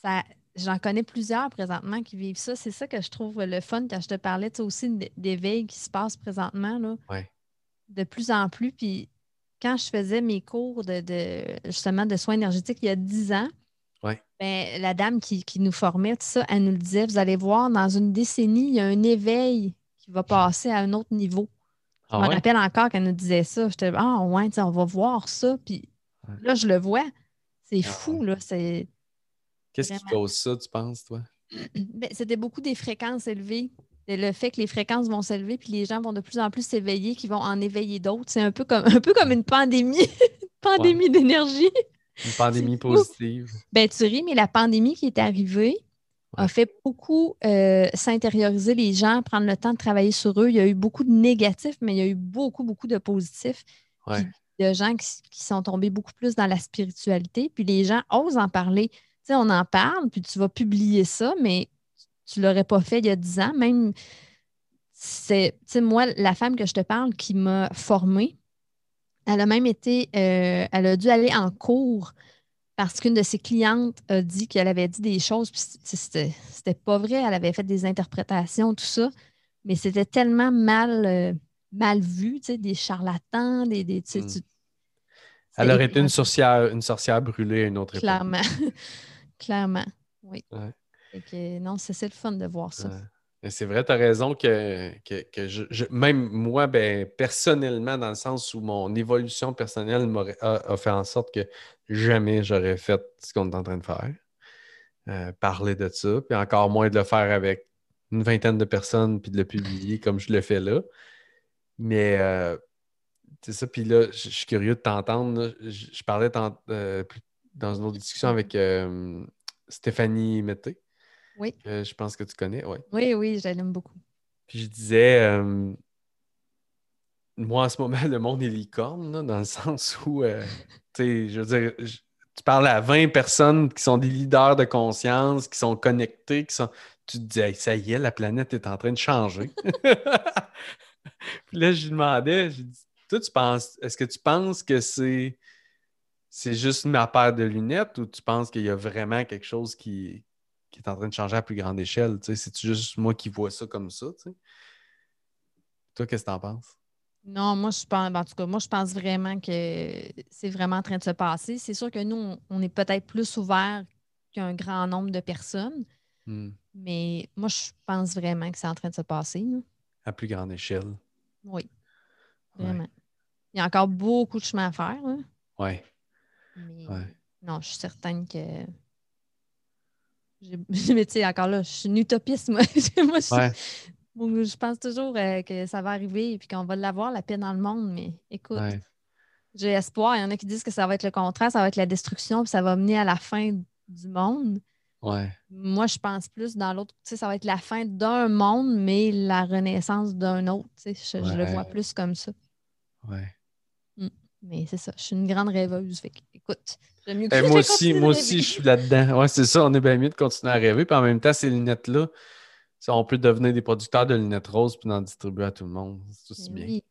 ça, j'en connais plusieurs présentement qui vivent ça. C'est ça que je trouve le fun quand je te parlais tu aussi d'éveil qui se passe présentement. Là, De plus en plus. Puis quand je faisais mes cours de, justement de soins énergétiques il y a dix ans, ben, la dame qui, nous formait, tout ça, elle nous le disait, vous allez voir, dans une décennie, il y a un éveil qui va passer à un autre niveau. Je ah me rappelle encore qu'elle nous disait ça. J'étais Ah ouais, on va voir ça. Puis là, je le vois. C'est ah fou, là. C'est Qu'est-ce qui cause ça, tu penses, toi? Ben, c'était beaucoup des fréquences élevées. Le fait que les fréquences vont s'élever, puis les gens vont de plus en plus s'éveiller, qui vont en éveiller d'autres. C'est un peu comme un peu comme une pandémie, pandémie d'énergie. Une pandémie positive. Ben, tu ris, mais la pandémie qui est arrivée a fait beaucoup euh, s'intérioriser les gens, prendre le temps de travailler sur eux. Il y a eu beaucoup de négatifs, mais il y a eu beaucoup, beaucoup de positifs. De gens qui, qui, sont tombés beaucoup plus dans la spiritualité. Puis les gens osent en parler on en parle, puis tu vas publier ça, mais tu ne l'aurais pas fait il y a dix ans. Même, c'est, moi, la femme que je te parle qui m'a formée, elle a même été, euh, elle a dû aller en cours parce qu'une de ses clientes a dit qu'elle avait dit des choses, puis c'était, c'était pas vrai, elle avait fait des interprétations, tout ça, mais c'était tellement mal, euh, mal vu, des charlatans, des. des hmm. elle aurait été une sorcière, une sorcière brûlée à une autre Clairement. Clairement, oui. Non, c'est le fun de voir ça. C'est vrai, tu as raison que, je, même moi, ben, personnellement, dans le sens où mon évolution personnelle a, fait en sorte que jamais j'aurais fait ce qu'on est en train de faire. Euh, parler de ça, puis encore moins de le faire avec une vingtaine de personnes, puis de le publier comme je le fais là. Mais euh, c'est ça, puis là, je suis curieux de t'entendre. Je, parlais euh, dans une autre discussion avec euh, Stéphanie Mété. Oui. je pense que tu connais, oui. Oui, oui, je beaucoup. Puis je disais, euh, moi en ce moment, le monde est licorne, dans le sens où, euh, tu sais, je veux dire, tu parles à 20 personnes qui sont des leaders de conscience, qui sont connectés, qui sont. Tu te dis, ça y est, la planète est en train de changer. Puis là, je lui demandais, je dis, toi, tu penses, est-ce que tu penses que c'est c'est juste ma paire de lunettes ou tu penses qu'il y a vraiment quelque chose qui, est en train de changer à plus grande échelle? C'est juste moi qui vois ça comme ça? Toi, qu'est-ce que tu en penses? Non, moi, je pense, en tout cas, moi, je pense vraiment que c'est vraiment en train de se passer. C'est sûr que nous, on, est peut-être plus ouvert qu'un grand nombre de personnes, Hmm. mais moi, je pense vraiment que c'est en train de se passer. À plus grande échelle. Oui, Ouais. vraiment. Il y a encore beaucoup de chemin à faire, Ouais. mais Ouais. non, je suis certaine que. Mais tu sais, encore là, je suis une utopiste, moi. moi, je, Ouais. je pense toujours euh, que ça va arriver et puis qu'on va l'avoir, la paix dans le monde. Mais écoute, Ouais. j'ai espoir. Il y en a qui disent que ça va être le contraire, ça va être la destruction, puis ça va mener à la fin du monde. Ouais. Moi, je pense plus dans l'autre, tu sais, ça va être la fin d'un monde, mais la renaissance d'un autre. tu sais. Je, je le vois plus comme ça. Ouais. Mais c'est ça, je suis une grande rêveuse. Fait écoute, Eh, moi aussi, moi aussi, je suis là-dedans. Ouais, c'est ça, on est bien mieux de continuer à rêver. Puis en même temps, ces lunettes-là, on peut devenir des producteurs de lunettes roses puis en distribuer à tout le monde. C'est aussi Mais bien. oui.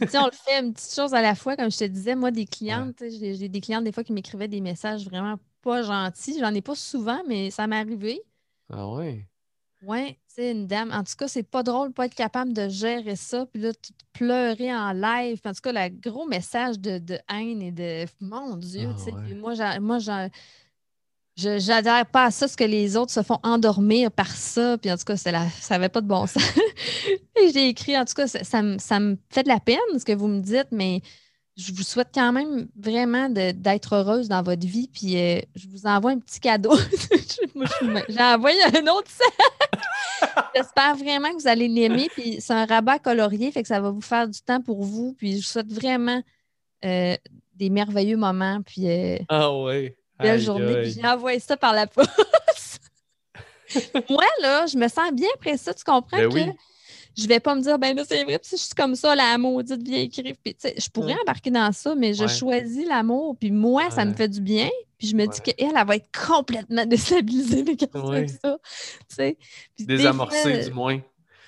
Tu sais, on le fait une petite chose à la fois, comme je te disais. Moi, des clientes, j'ai des clientes des fois qui m'écrivaient des messages vraiment pas gentils. J'en ai pas souvent, mais ça m'est arrivé. Ah ouais? Tu sais, une dame. En tout cas, c'est pas drôle de pas être capable de gérer ça. Puis là, tu pleurer en live. En tout cas, le gros message de, de haine et de mon Dieu, Ah tu sais. ouais. Puis moi, moi, j'adhère pas à ça, ce que les autres se font endormir par ça. Puis en tout cas, la- ça n'avait pas de bon sens. et j'ai écrit, en tout cas, ça, ça me- ça me fait de la peine, ce que vous me dites, mais je vous souhaite quand même vraiment d'être heureuse dans votre vie. Puis euh, je vous envoie un petit cadeau. J'ai envoyé un autre J'espère vraiment que vous allez l'aimer. Puis c'est un rabat colorié, fait que ça va vous faire du temps pour vous. Puis je vous souhaite vraiment euh, des merveilleux moments. Puis euh, Ah ouais. belle Aïe, journée. aïe. Puis j'ai envoyé ça par la poste. Moi, là, je me sens bien après ça. Tu comprends Ben que oui. Je vais pas me dire, ben là, c'est vrai, puis si je suis comme ça, la maudite vieille crif. Puis, tu sais, je pourrais embarquer dans ça, mais je Ouais. choisis l'amour. Puis moi, ça me fait du bien. Puis je me dis qu'elle, elle va être complètement déstabilisée de comme ça. Tu sais. Puis des Désamorcé, fois, du moins.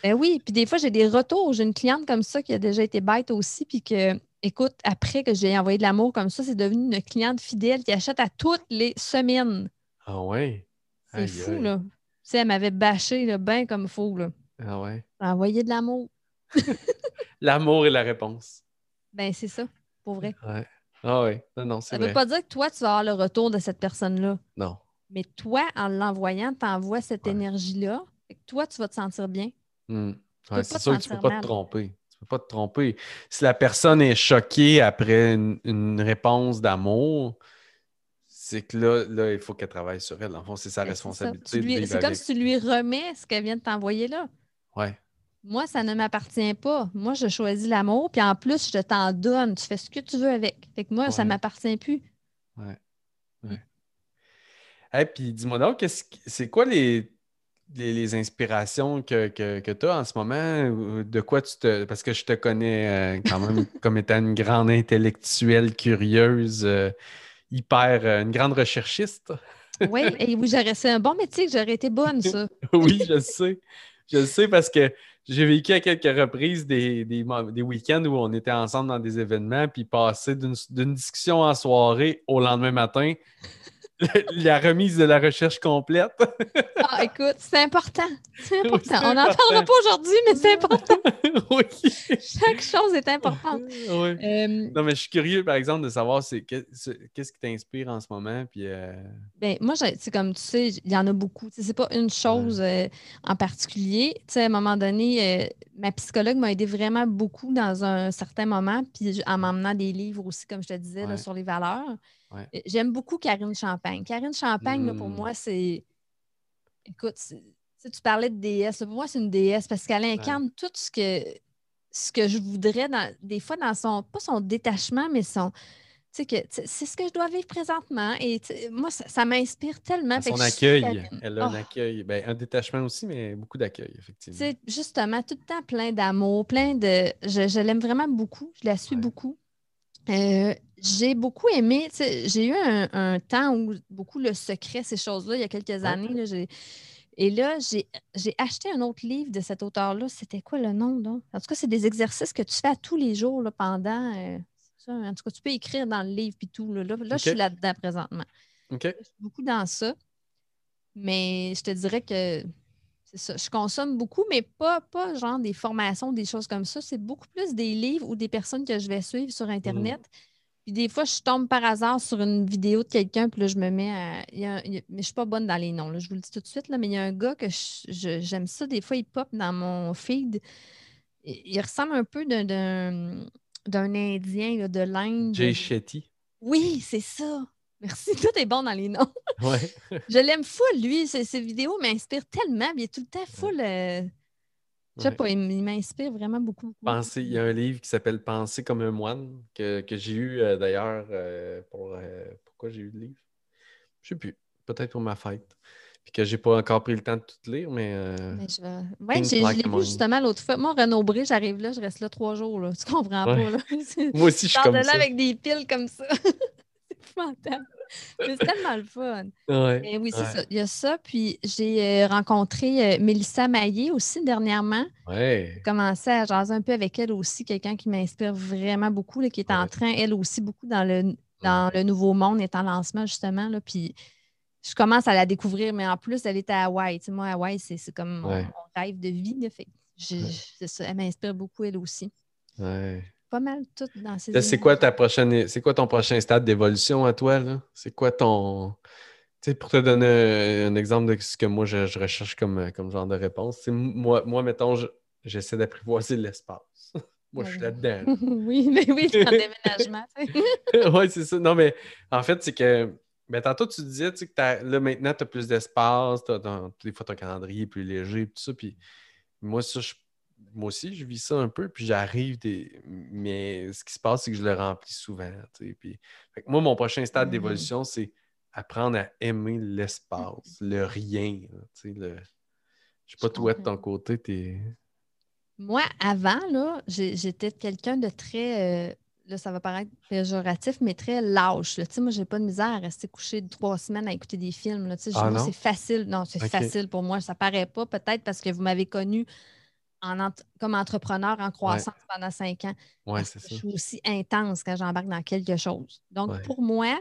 ben oui, puis des fois, j'ai des retours. J'ai une cliente comme ça qui a déjà été bête aussi, puis que, écoute, après que j'ai envoyé de l'amour comme ça, c'est devenu une cliente fidèle qui achète à toutes les semaines. Ah ouais? C'est fou, là. Tu sais, elle m'avait bâché, là, bien comme fou, là. Ah ouais. Envoyé de l'amour. L'amour est la réponse. Ben, c'est ça, pour vrai. Ouais. Ah ouais. Non, non, Ça ne veut pas dire que toi, tu vas avoir le retour de cette personne-là. Non. Mais toi, en l'envoyant, tu envoies cette Ouais. énergie-là. Que toi, tu vas te sentir bien. Hmm. peux Ouais, c'est sûr que tu peux sentir pas mal. te tromper. Tu peux pas te tromper. Si la personne est choquée après une, une réponse d'amour, c'est que là, là, il faut qu'elle travaille sur elle. En fond, c'est sa Ben, responsabilité C'est comme si tu lui remets ce qu'elle vient de t'envoyer là. Ouais. Moi, ça ne m'appartient pas. Moi, je choisis l'amour, puis en plus, je t'en donne. Tu fais ce que tu veux avec. Fait que moi, ça Ouais. ne m'appartient plus. Hey, puis dis-moi donc, c'est quoi les, les, les inspirations que, que, que tu as en ce moment? De quoi tu te. Parce que je te connais euh, quand même comme étant une grande intellectuelle, curieuse, euh, hyper. euh, une grande recherchiste. Oui, et oui, j'aurais c'est un bon métier que j'aurais été bonne, ça. oui, je sais. Je le sais parce que j'ai vécu à quelques reprises des, des, week-ends où on était ensemble dans des événements, puis passer d'une discussion en soirée au lendemain matin, la remise de la recherche complète. Ah, écoute, c'est important. C'est important. On n'en parlera pas aujourd'hui, mais c'est important. oui. Chaque chose est importante. Oui. Euh, Non, mais je suis curieux, par exemple, de savoir c'est qu'est-ce qui t'inspire en ce moment. Puis, euh, Ben, moi, c'est comme tu sais, il y en a beaucoup. C'est pas une chose euh, en particulier. Tu sais, à un moment donné, ma psychologue m'a aidé vraiment beaucoup dans un certain moment, puis en m'emmenant des livres aussi, comme je te disais, là, sur les valeurs. Ouais. J'aime beaucoup Karine Champagne. Karine Champagne, là, pour Mm. moi, c'est. Écoute, tu parlais de déesse. Pour moi, c'est une déesse parce qu'elle incarne tout ce que, ce que je voudrais, dans, des fois, dans son. Pas son détachement, mais son. Tu sais, c'est ce que je dois vivre présentement. Et moi, ça, ça m'inspire tellement. son accueil, elle a un Oh, accueil. Ben, un détachement aussi, mais beaucoup d'accueil, effectivement. sais, justement, tout le temps plein d'amour, plein de. Je, je l'aime vraiment beaucoup. Je la suis Ouais. beaucoup. Euh, j'ai beaucoup aimé. J'ai eu un, un temps où beaucoup le secret, ces choses-là, il y a quelques Ouais. années. là, et là, j'ai acheté un autre livre de cet auteur-là. C'était quoi le nom? Là? En tout cas, c'est des exercices que tu fais à tous les jours là, pendant. euh, ça, en tout cas, tu peux écrire dans le livre puis tout. Là, là, là, je suis là-dedans présentement. OK. Je suis beaucoup dans ça. Mais je te dirais que ça. Je consomme beaucoup, mais pas, pas genre des formations, des choses comme ça. C'est beaucoup plus des livres ou des personnes que je vais suivre sur Internet. Mm. Puis des fois, je tombe par hasard sur une vidéo de quelqu'un, puis là, je me mets à. il y a- mais je suis pas bonne dans les noms, là, je vous le dis tout de suite, là, mais il y a un gars que je- je- j'aime ça. Des fois, il pop dans mon feed. Il, ressemble un peu d'un- Indien là, de l'Inde. Jay Shetty. Oui, c'est ça. Merci. Tout est bon dans les noms. Ouais. Je l'aime full, lui. Ses, ses vidéos m'inspirent tellement. Il est tout le temps full. euh, Je sais Ouais. pas, il, m'inspire vraiment beaucoup. Penser, il y a un livre qui s'appelle Penser comme un moine que, que j'ai eu euh, d'ailleurs euh, pour euh, pourquoi j'ai eu le livre? Je sais plus. Peut-être pour ma fête. Puis que j'ai pas encore pris le temps de tout lire, mais Mais je vais... like je l'ai vu justement l'autre fois. Moi, Renaud Bré, j'arrive là, je reste là trois jours. Là. Tu comprends Ouais. pas. Là. Moi aussi je suis sors de comme là ça. avec des piles comme ça. c'est épouvantable. Mais c'est tellement le fun. Ouais, Mais oui, c'est ouais. ça. Il y a ça. Puis j'ai euh, rencontré euh, Mélissa Maillé aussi dernièrement. Ouais. commencé à jaser un peu avec elle aussi, quelqu'un qui m'inspire vraiment beaucoup, là, qui est en train, elle aussi, beaucoup dans le, dans le nouveau monde, est en lancement justement. Là, puis je commence à la découvrir, mais en plus, elle est à Hawaï. Tu sais, moi, Hawaï, c'est c'est comme mon, rêve de vie. là. Fait j'ai- Ouais. ça, elle m'inspire beaucoup, elle aussi. Ouais. Pas mal tout dans Là, c'est quoi ta prochaine c'est quoi ton prochain stade d'évolution à toi là? C'est quoi ton tu sais, pour te donner un, un exemple de ce que moi je, je recherche comme, comme genre de réponse, moi, moi, mettons, je- j'essaie d'apprivoiser l'espace. moi, je suis là-dedans. oui, mais oui, c'est en déménagement. oui, c'est ça. Non, mais en fait, c'est que ben, tantôt, tu disais tu sais, que t'as- là, maintenant, tu as plus d'espace, des fois, ton calendrier est plus léger, tout ça. Puis moi, ça, je- moi aussi, je vis ça un peu, puis j'arrive des. Mais ce qui se passe, c'est que je le remplis souvent. Puis... Moi, mon prochain stade Mm. d'évolution, c'est apprendre à aimer l'espace, le rien. sais, le... Je sais pas, Je toi, de ton côté, t'es. Moi, avant, là, j'étais quelqu'un de très, euh, là, ça va paraître péjoratif, mais très lâche. là. Moi, j'ai pas de misère à rester couché trois semaines à écouter des films. là. Ah c'est facile. Non, c'est facile pour moi. Ça paraît pas, peut-être parce que vous m'avez connu en ent- comme entrepreneur en croissance pendant cinq ans. Ouais, parce c'est que ça. Je suis aussi intense quand j'embarque dans quelque chose. Donc, Ouais. pour moi,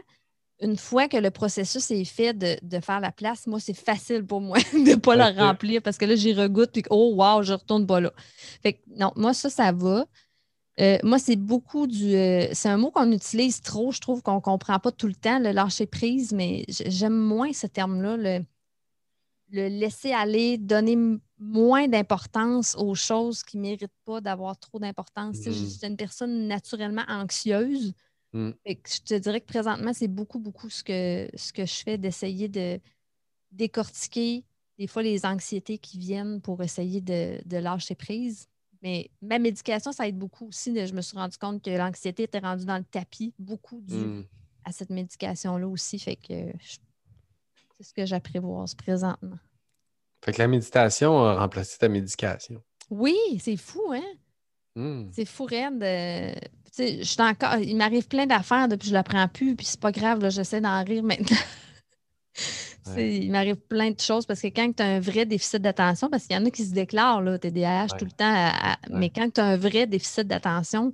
une fois que le processus est fait de, de faire la place, moi, c'est facile pour moi de ne pas le remplir parce que là, j'y regoute puis oh, wow, je retourne pas là. Fait que, non, moi, ça, ça va. Euh, moi, c'est beaucoup du. euh, c'est un mot qu'on utilise trop, je trouve qu'on ne comprend pas tout le temps, le lâcher prise, mais j'aime moins ce terme-là, le, le laisser aller, donner moins d'importance aux choses qui ne méritent pas d'avoir trop d'importance. Sais, Je suis une personne naturellement anxieuse. Mm. Fait que je te dirais que présentement, c'est beaucoup, beaucoup ce que, ce que je fais, d'essayer de décortiquer des fois les anxiétés qui viennent pour essayer de, de lâcher prise. Mais ma médication, ça aide beaucoup aussi. je me suis rendu compte que l'anxiété était rendue dans le tapis, beaucoup dû Mm. à cette médication-là aussi. Fait que c'est ce que j'apprivoise présentement. Fait que la méditation a remplacé ta médication. Oui, c'est fou, hein? Mm. C'est fou, raide. euh, je suis encore, il m'arrive plein d'affaires depuis que je ne la prends plus, puis c'est pas grave, là, j'essaie d'en rire maintenant. Ouais. Il m'arrive plein de choses parce que quand tu as un vrai déficit d'attention, parce qu'il y en a qui se déclarent là, TDAH Ouais. tout le temps, à- à- Ouais. mais quand tu as un vrai déficit d'attention,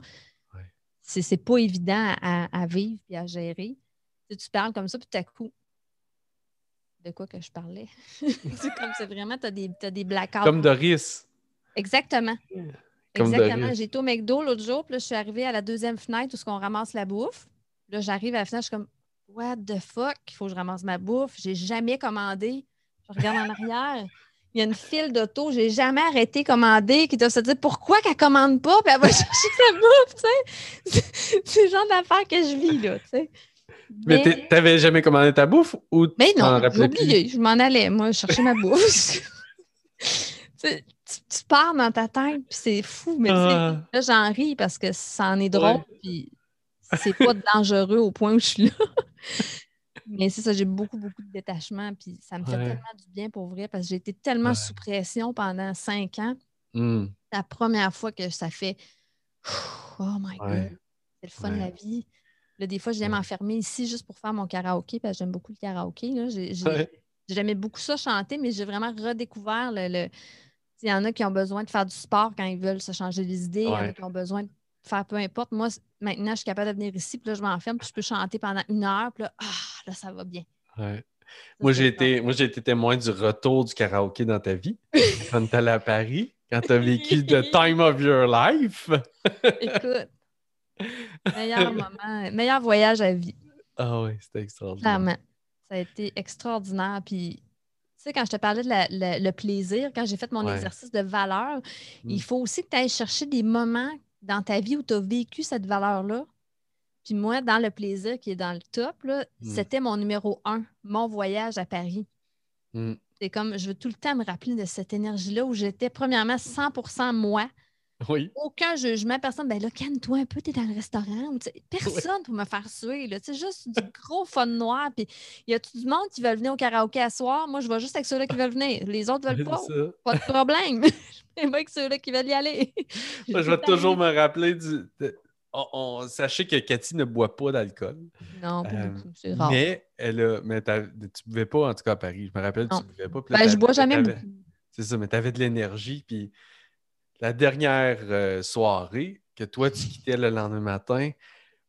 c'est pas évident à, à vivre et à gérer. Tu, tu parles comme ça, puis tout à coup, de quoi que je parlais? c'est comme c'est vraiment, tu as des, des blackouts. Comme Doris. Exactement. Comme Exactement. Été au McDo l'autre jour, puis là, je suis arrivée à la deuxième fenêtre où on ramasse la bouffe. Là, j'arrive à la fenêtre, je suis comme What the fuck? Il faut que je ramasse ma bouffe. J'ai jamais commandé. Je regarde en arrière. Il y a une file d'auto, j'ai jamais arrêté de commander, qui doivent se dire pourquoi qu'elle commande pas, puis elle va chercher sa bouffe, tu sais. C'est- le genre d'affaires que je vis, là, tu sais. Mais t'avais jamais commandé ta bouffe ou Mais non, j'ai plus? oublié. Je m'en allais, moi, chercher ma bouffe. tu, tu- pars dans ta tête, puis c'est fou. Mais Ah. là, j'en ris parce que ça en est drôle, Ouais. puis c'est pas dangereux au point où je suis là. Mais c'est ça, j'ai beaucoup, beaucoup de détachement, puis ça me fait Ouais. tellement du bien pour vrai parce que j'ai été tellement Ouais. sous pression pendant cinq ans. Mm. C'est la première fois que ça fait Oh my. God, c'est le fun de la vie. Là, des fois, je viens Ouais. m'enfermer ici juste pour faire mon karaoké, parce que j'aime beaucoup le karaoké. là. J'ai- j'ai- Ouais. J'aimais beaucoup ça chanter, mais j'ai vraiment redécouvert le. le- Il y en a qui ont besoin de faire du sport quand ils veulent se changer les idées. Il y en a qui ont besoin de faire peu importe. Moi, maintenant, je suis capable de venir ici, puis là, je m'enferme, puis je peux chanter pendant une heure, puis là, ah, là, ça va bien. Ouais. Moi, j'ai été, moi, j'ai été témoin du retour du karaoké dans ta vie. quand tu allé à Paris, quand tu as vécu the time of your life. Écoute, meilleur moment, meilleur voyage à vie. Ah oui, c'était extraordinaire. Clairement. Ça a été extraordinaire. Puis, tu sais, quand je te parlais de le plaisir, quand j'ai fait mon exercice de valeur, mm. il faut aussi que tu ailles chercher des moments dans ta vie où tu as vécu cette valeur-là. Puis moi, dans le plaisir qui est dans le top, mm. c'était mon numéro un, mon voyage à Paris. Mm. C'est comme, je veux tout le temps me rappeler de cette énergie-là où j'étais premièrement 100% moi, oui. Aucun jugement, personne. Ben là, calme-toi un peu, t'es dans le restaurant. personne pour me faire suer. C'est juste du gros fun noir. Puis il y a tout le monde qui veut venir au karaoké à soir? Moi, je vais juste avec ceux-là qui veulent venir. Les autres veulent pas. Pas de problème. je vais avec ceux-là qui veulent y aller. Moi, je vais toujours me rappeler du. On, sachez que Cathy ne boit pas d'alcool. Non, pas du tout. C'est rare. Mais, elle a, mais tu ne buvais pas, en tout cas à Paris. Je me rappelle, tu ne buvais pas. ben, je bois jamais beaucoup. C'est ça, mais tu avais de l'énergie. Puis la dernière euh, soirée que toi, tu quittais le lendemain matin,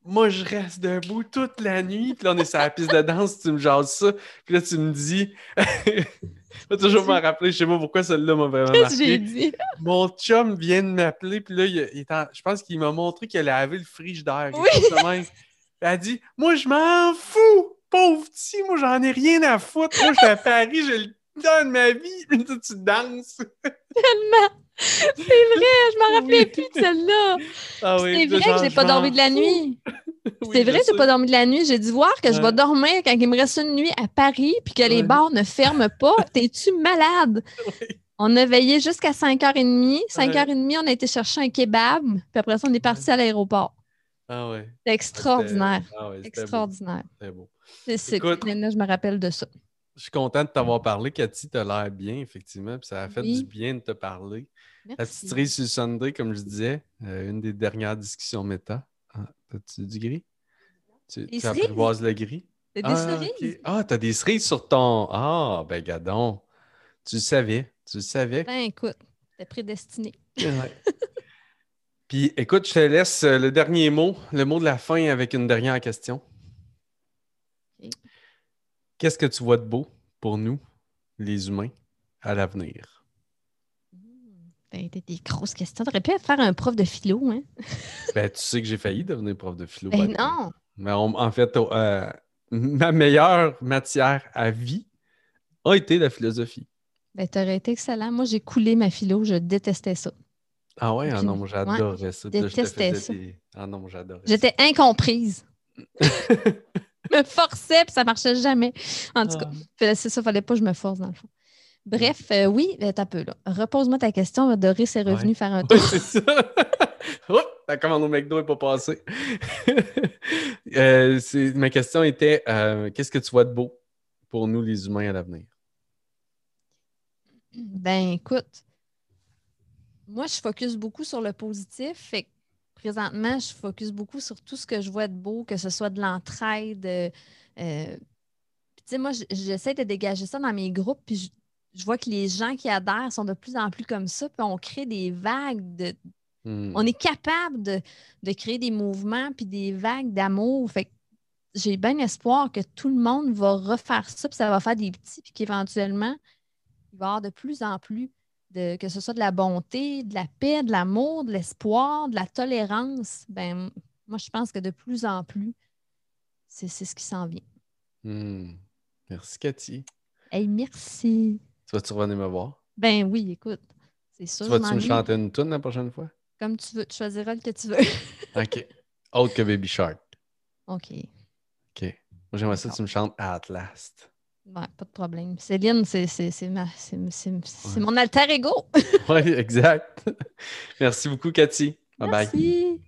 moi, je reste debout toute la nuit. Puis là, on est sur la piste de danse, tu me jases ça. Puis là, tu me dis. je vais toujours me rappeler, je sais pas pourquoi celle-là m'a vraiment Qu'est-ce que j'ai dit? Mon chum vient de m'appeler, puis là, il, je pense qu'il m'a montré qu'il a lavé le frigidaire. Oui. elle a dit Moi, je m'en fous, pauvre petit, moi, j'en ai rien à foutre. Moi, je suis à Paris, j'ai le de ma vie. tu danses. Tellement. C'est vrai, je m'en rappelais plus de celle-là. Ah c'est vrai que j'ai pas dormi de la nuit. c'est vrai que j'ai pas dormi de la nuit. J'ai dû voir que je vais dormir quand il me reste une nuit à Paris puis que les bars ne ferment pas. T'es-tu malade? On a veillé jusqu'à 5h30. 5h30, on a été chercher un kebab. Puis après ça, on est parti à l'aéroport. Ah ouais. C'est extraordinaire. Ah extraordinaire. C'est beau. C'est là, je me rappelle de ça. Je suis content de t'avoir parlé, Cathy. Tu as l'air bien, effectivement. Puis ça a fait du bien de te parler. La petite cerise sur Sunday, comme je disais, euh, une des dernières discussions méta. Ah, As-tu du gris? Tu, tu apprivoises le gris? T'as des ah, cerises? Ah, t'as des cerises sur ton. Ah, ben, gadon. Tu le savais. Tu le savais. Ben, écoute, t'es prédestiné. Puis, écoute, je te laisse euh, le dernier mot, le mot de la fin avec une dernière question. Qu'est-ce que tu vois de beau pour nous, les humains, à l'avenir? Ben, des grosses questions. T'aurais pu faire un prof de philo, hein? ben, tu sais que j'ai failli devenir prof de philo. Ben non! Mais en fait, euh, ma meilleure matière à vie a été la philosophie. Ben, t'aurais été excellent. Moi, j'ai coulé ma philo. Je détestais ça. Ah ouais? Ah non, moi, j'adorais ça. Je détestais ça. Ah non, j'adorais J'étais incomprise. me forçais, puis ça marchait jamais. En tout cas, ah. c'est ça, fallait pas que je me force, dans le fond. Bref, euh, oui, euh, t'as peu là. Repose-moi ta question. Doris est revenu faire un tour. Oui, c'est ça. oh, la commande au McDo n'est pas passée. Euh, ma question était qu'est-ce que tu vois de beau pour nous, les humains, à l'avenir? Ben, écoute, moi, je focus beaucoup sur le positif. Fait que présentement, je focus beaucoup sur tout ce que je vois de beau, que ce soit de l'entraide. tu sais, moi, j'essaie de dégager ça dans mes groupes, puis je, je vois que les gens qui adhèrent sont de plus en plus comme ça, puis on crée des vagues de. Hmm. On est capable de, créer des mouvements puis des vagues d'amour. Fait j'ai bien espoir que tout le monde va refaire ça, puis ça va faire des petits, puis qu'éventuellement, il va y avoir de plus en plus de, que ce soit de la bonté, de la paix, de l'amour, de l'espoir, de la tolérance. Ben, moi, je pense que de plus en plus, c'est ce qui s'en vient. Hmm. Merci, Cathy. Hey, merci. Tu vas-tu revenir me voir? Ben oui, écoute. C'est sûr. Tu vas-tu me chanter une tune la prochaine fois? Comme tu veux, tu choisiras le que tu veux. OK. Autre que Baby Shark. OK. OK. Moi, j'aimerais ça que tu me chantes At Last. Ouais, pas de problème. Céline, c'est mon alter ego. oui, exact. Merci beaucoup, Cathy. Bye Merci. bye.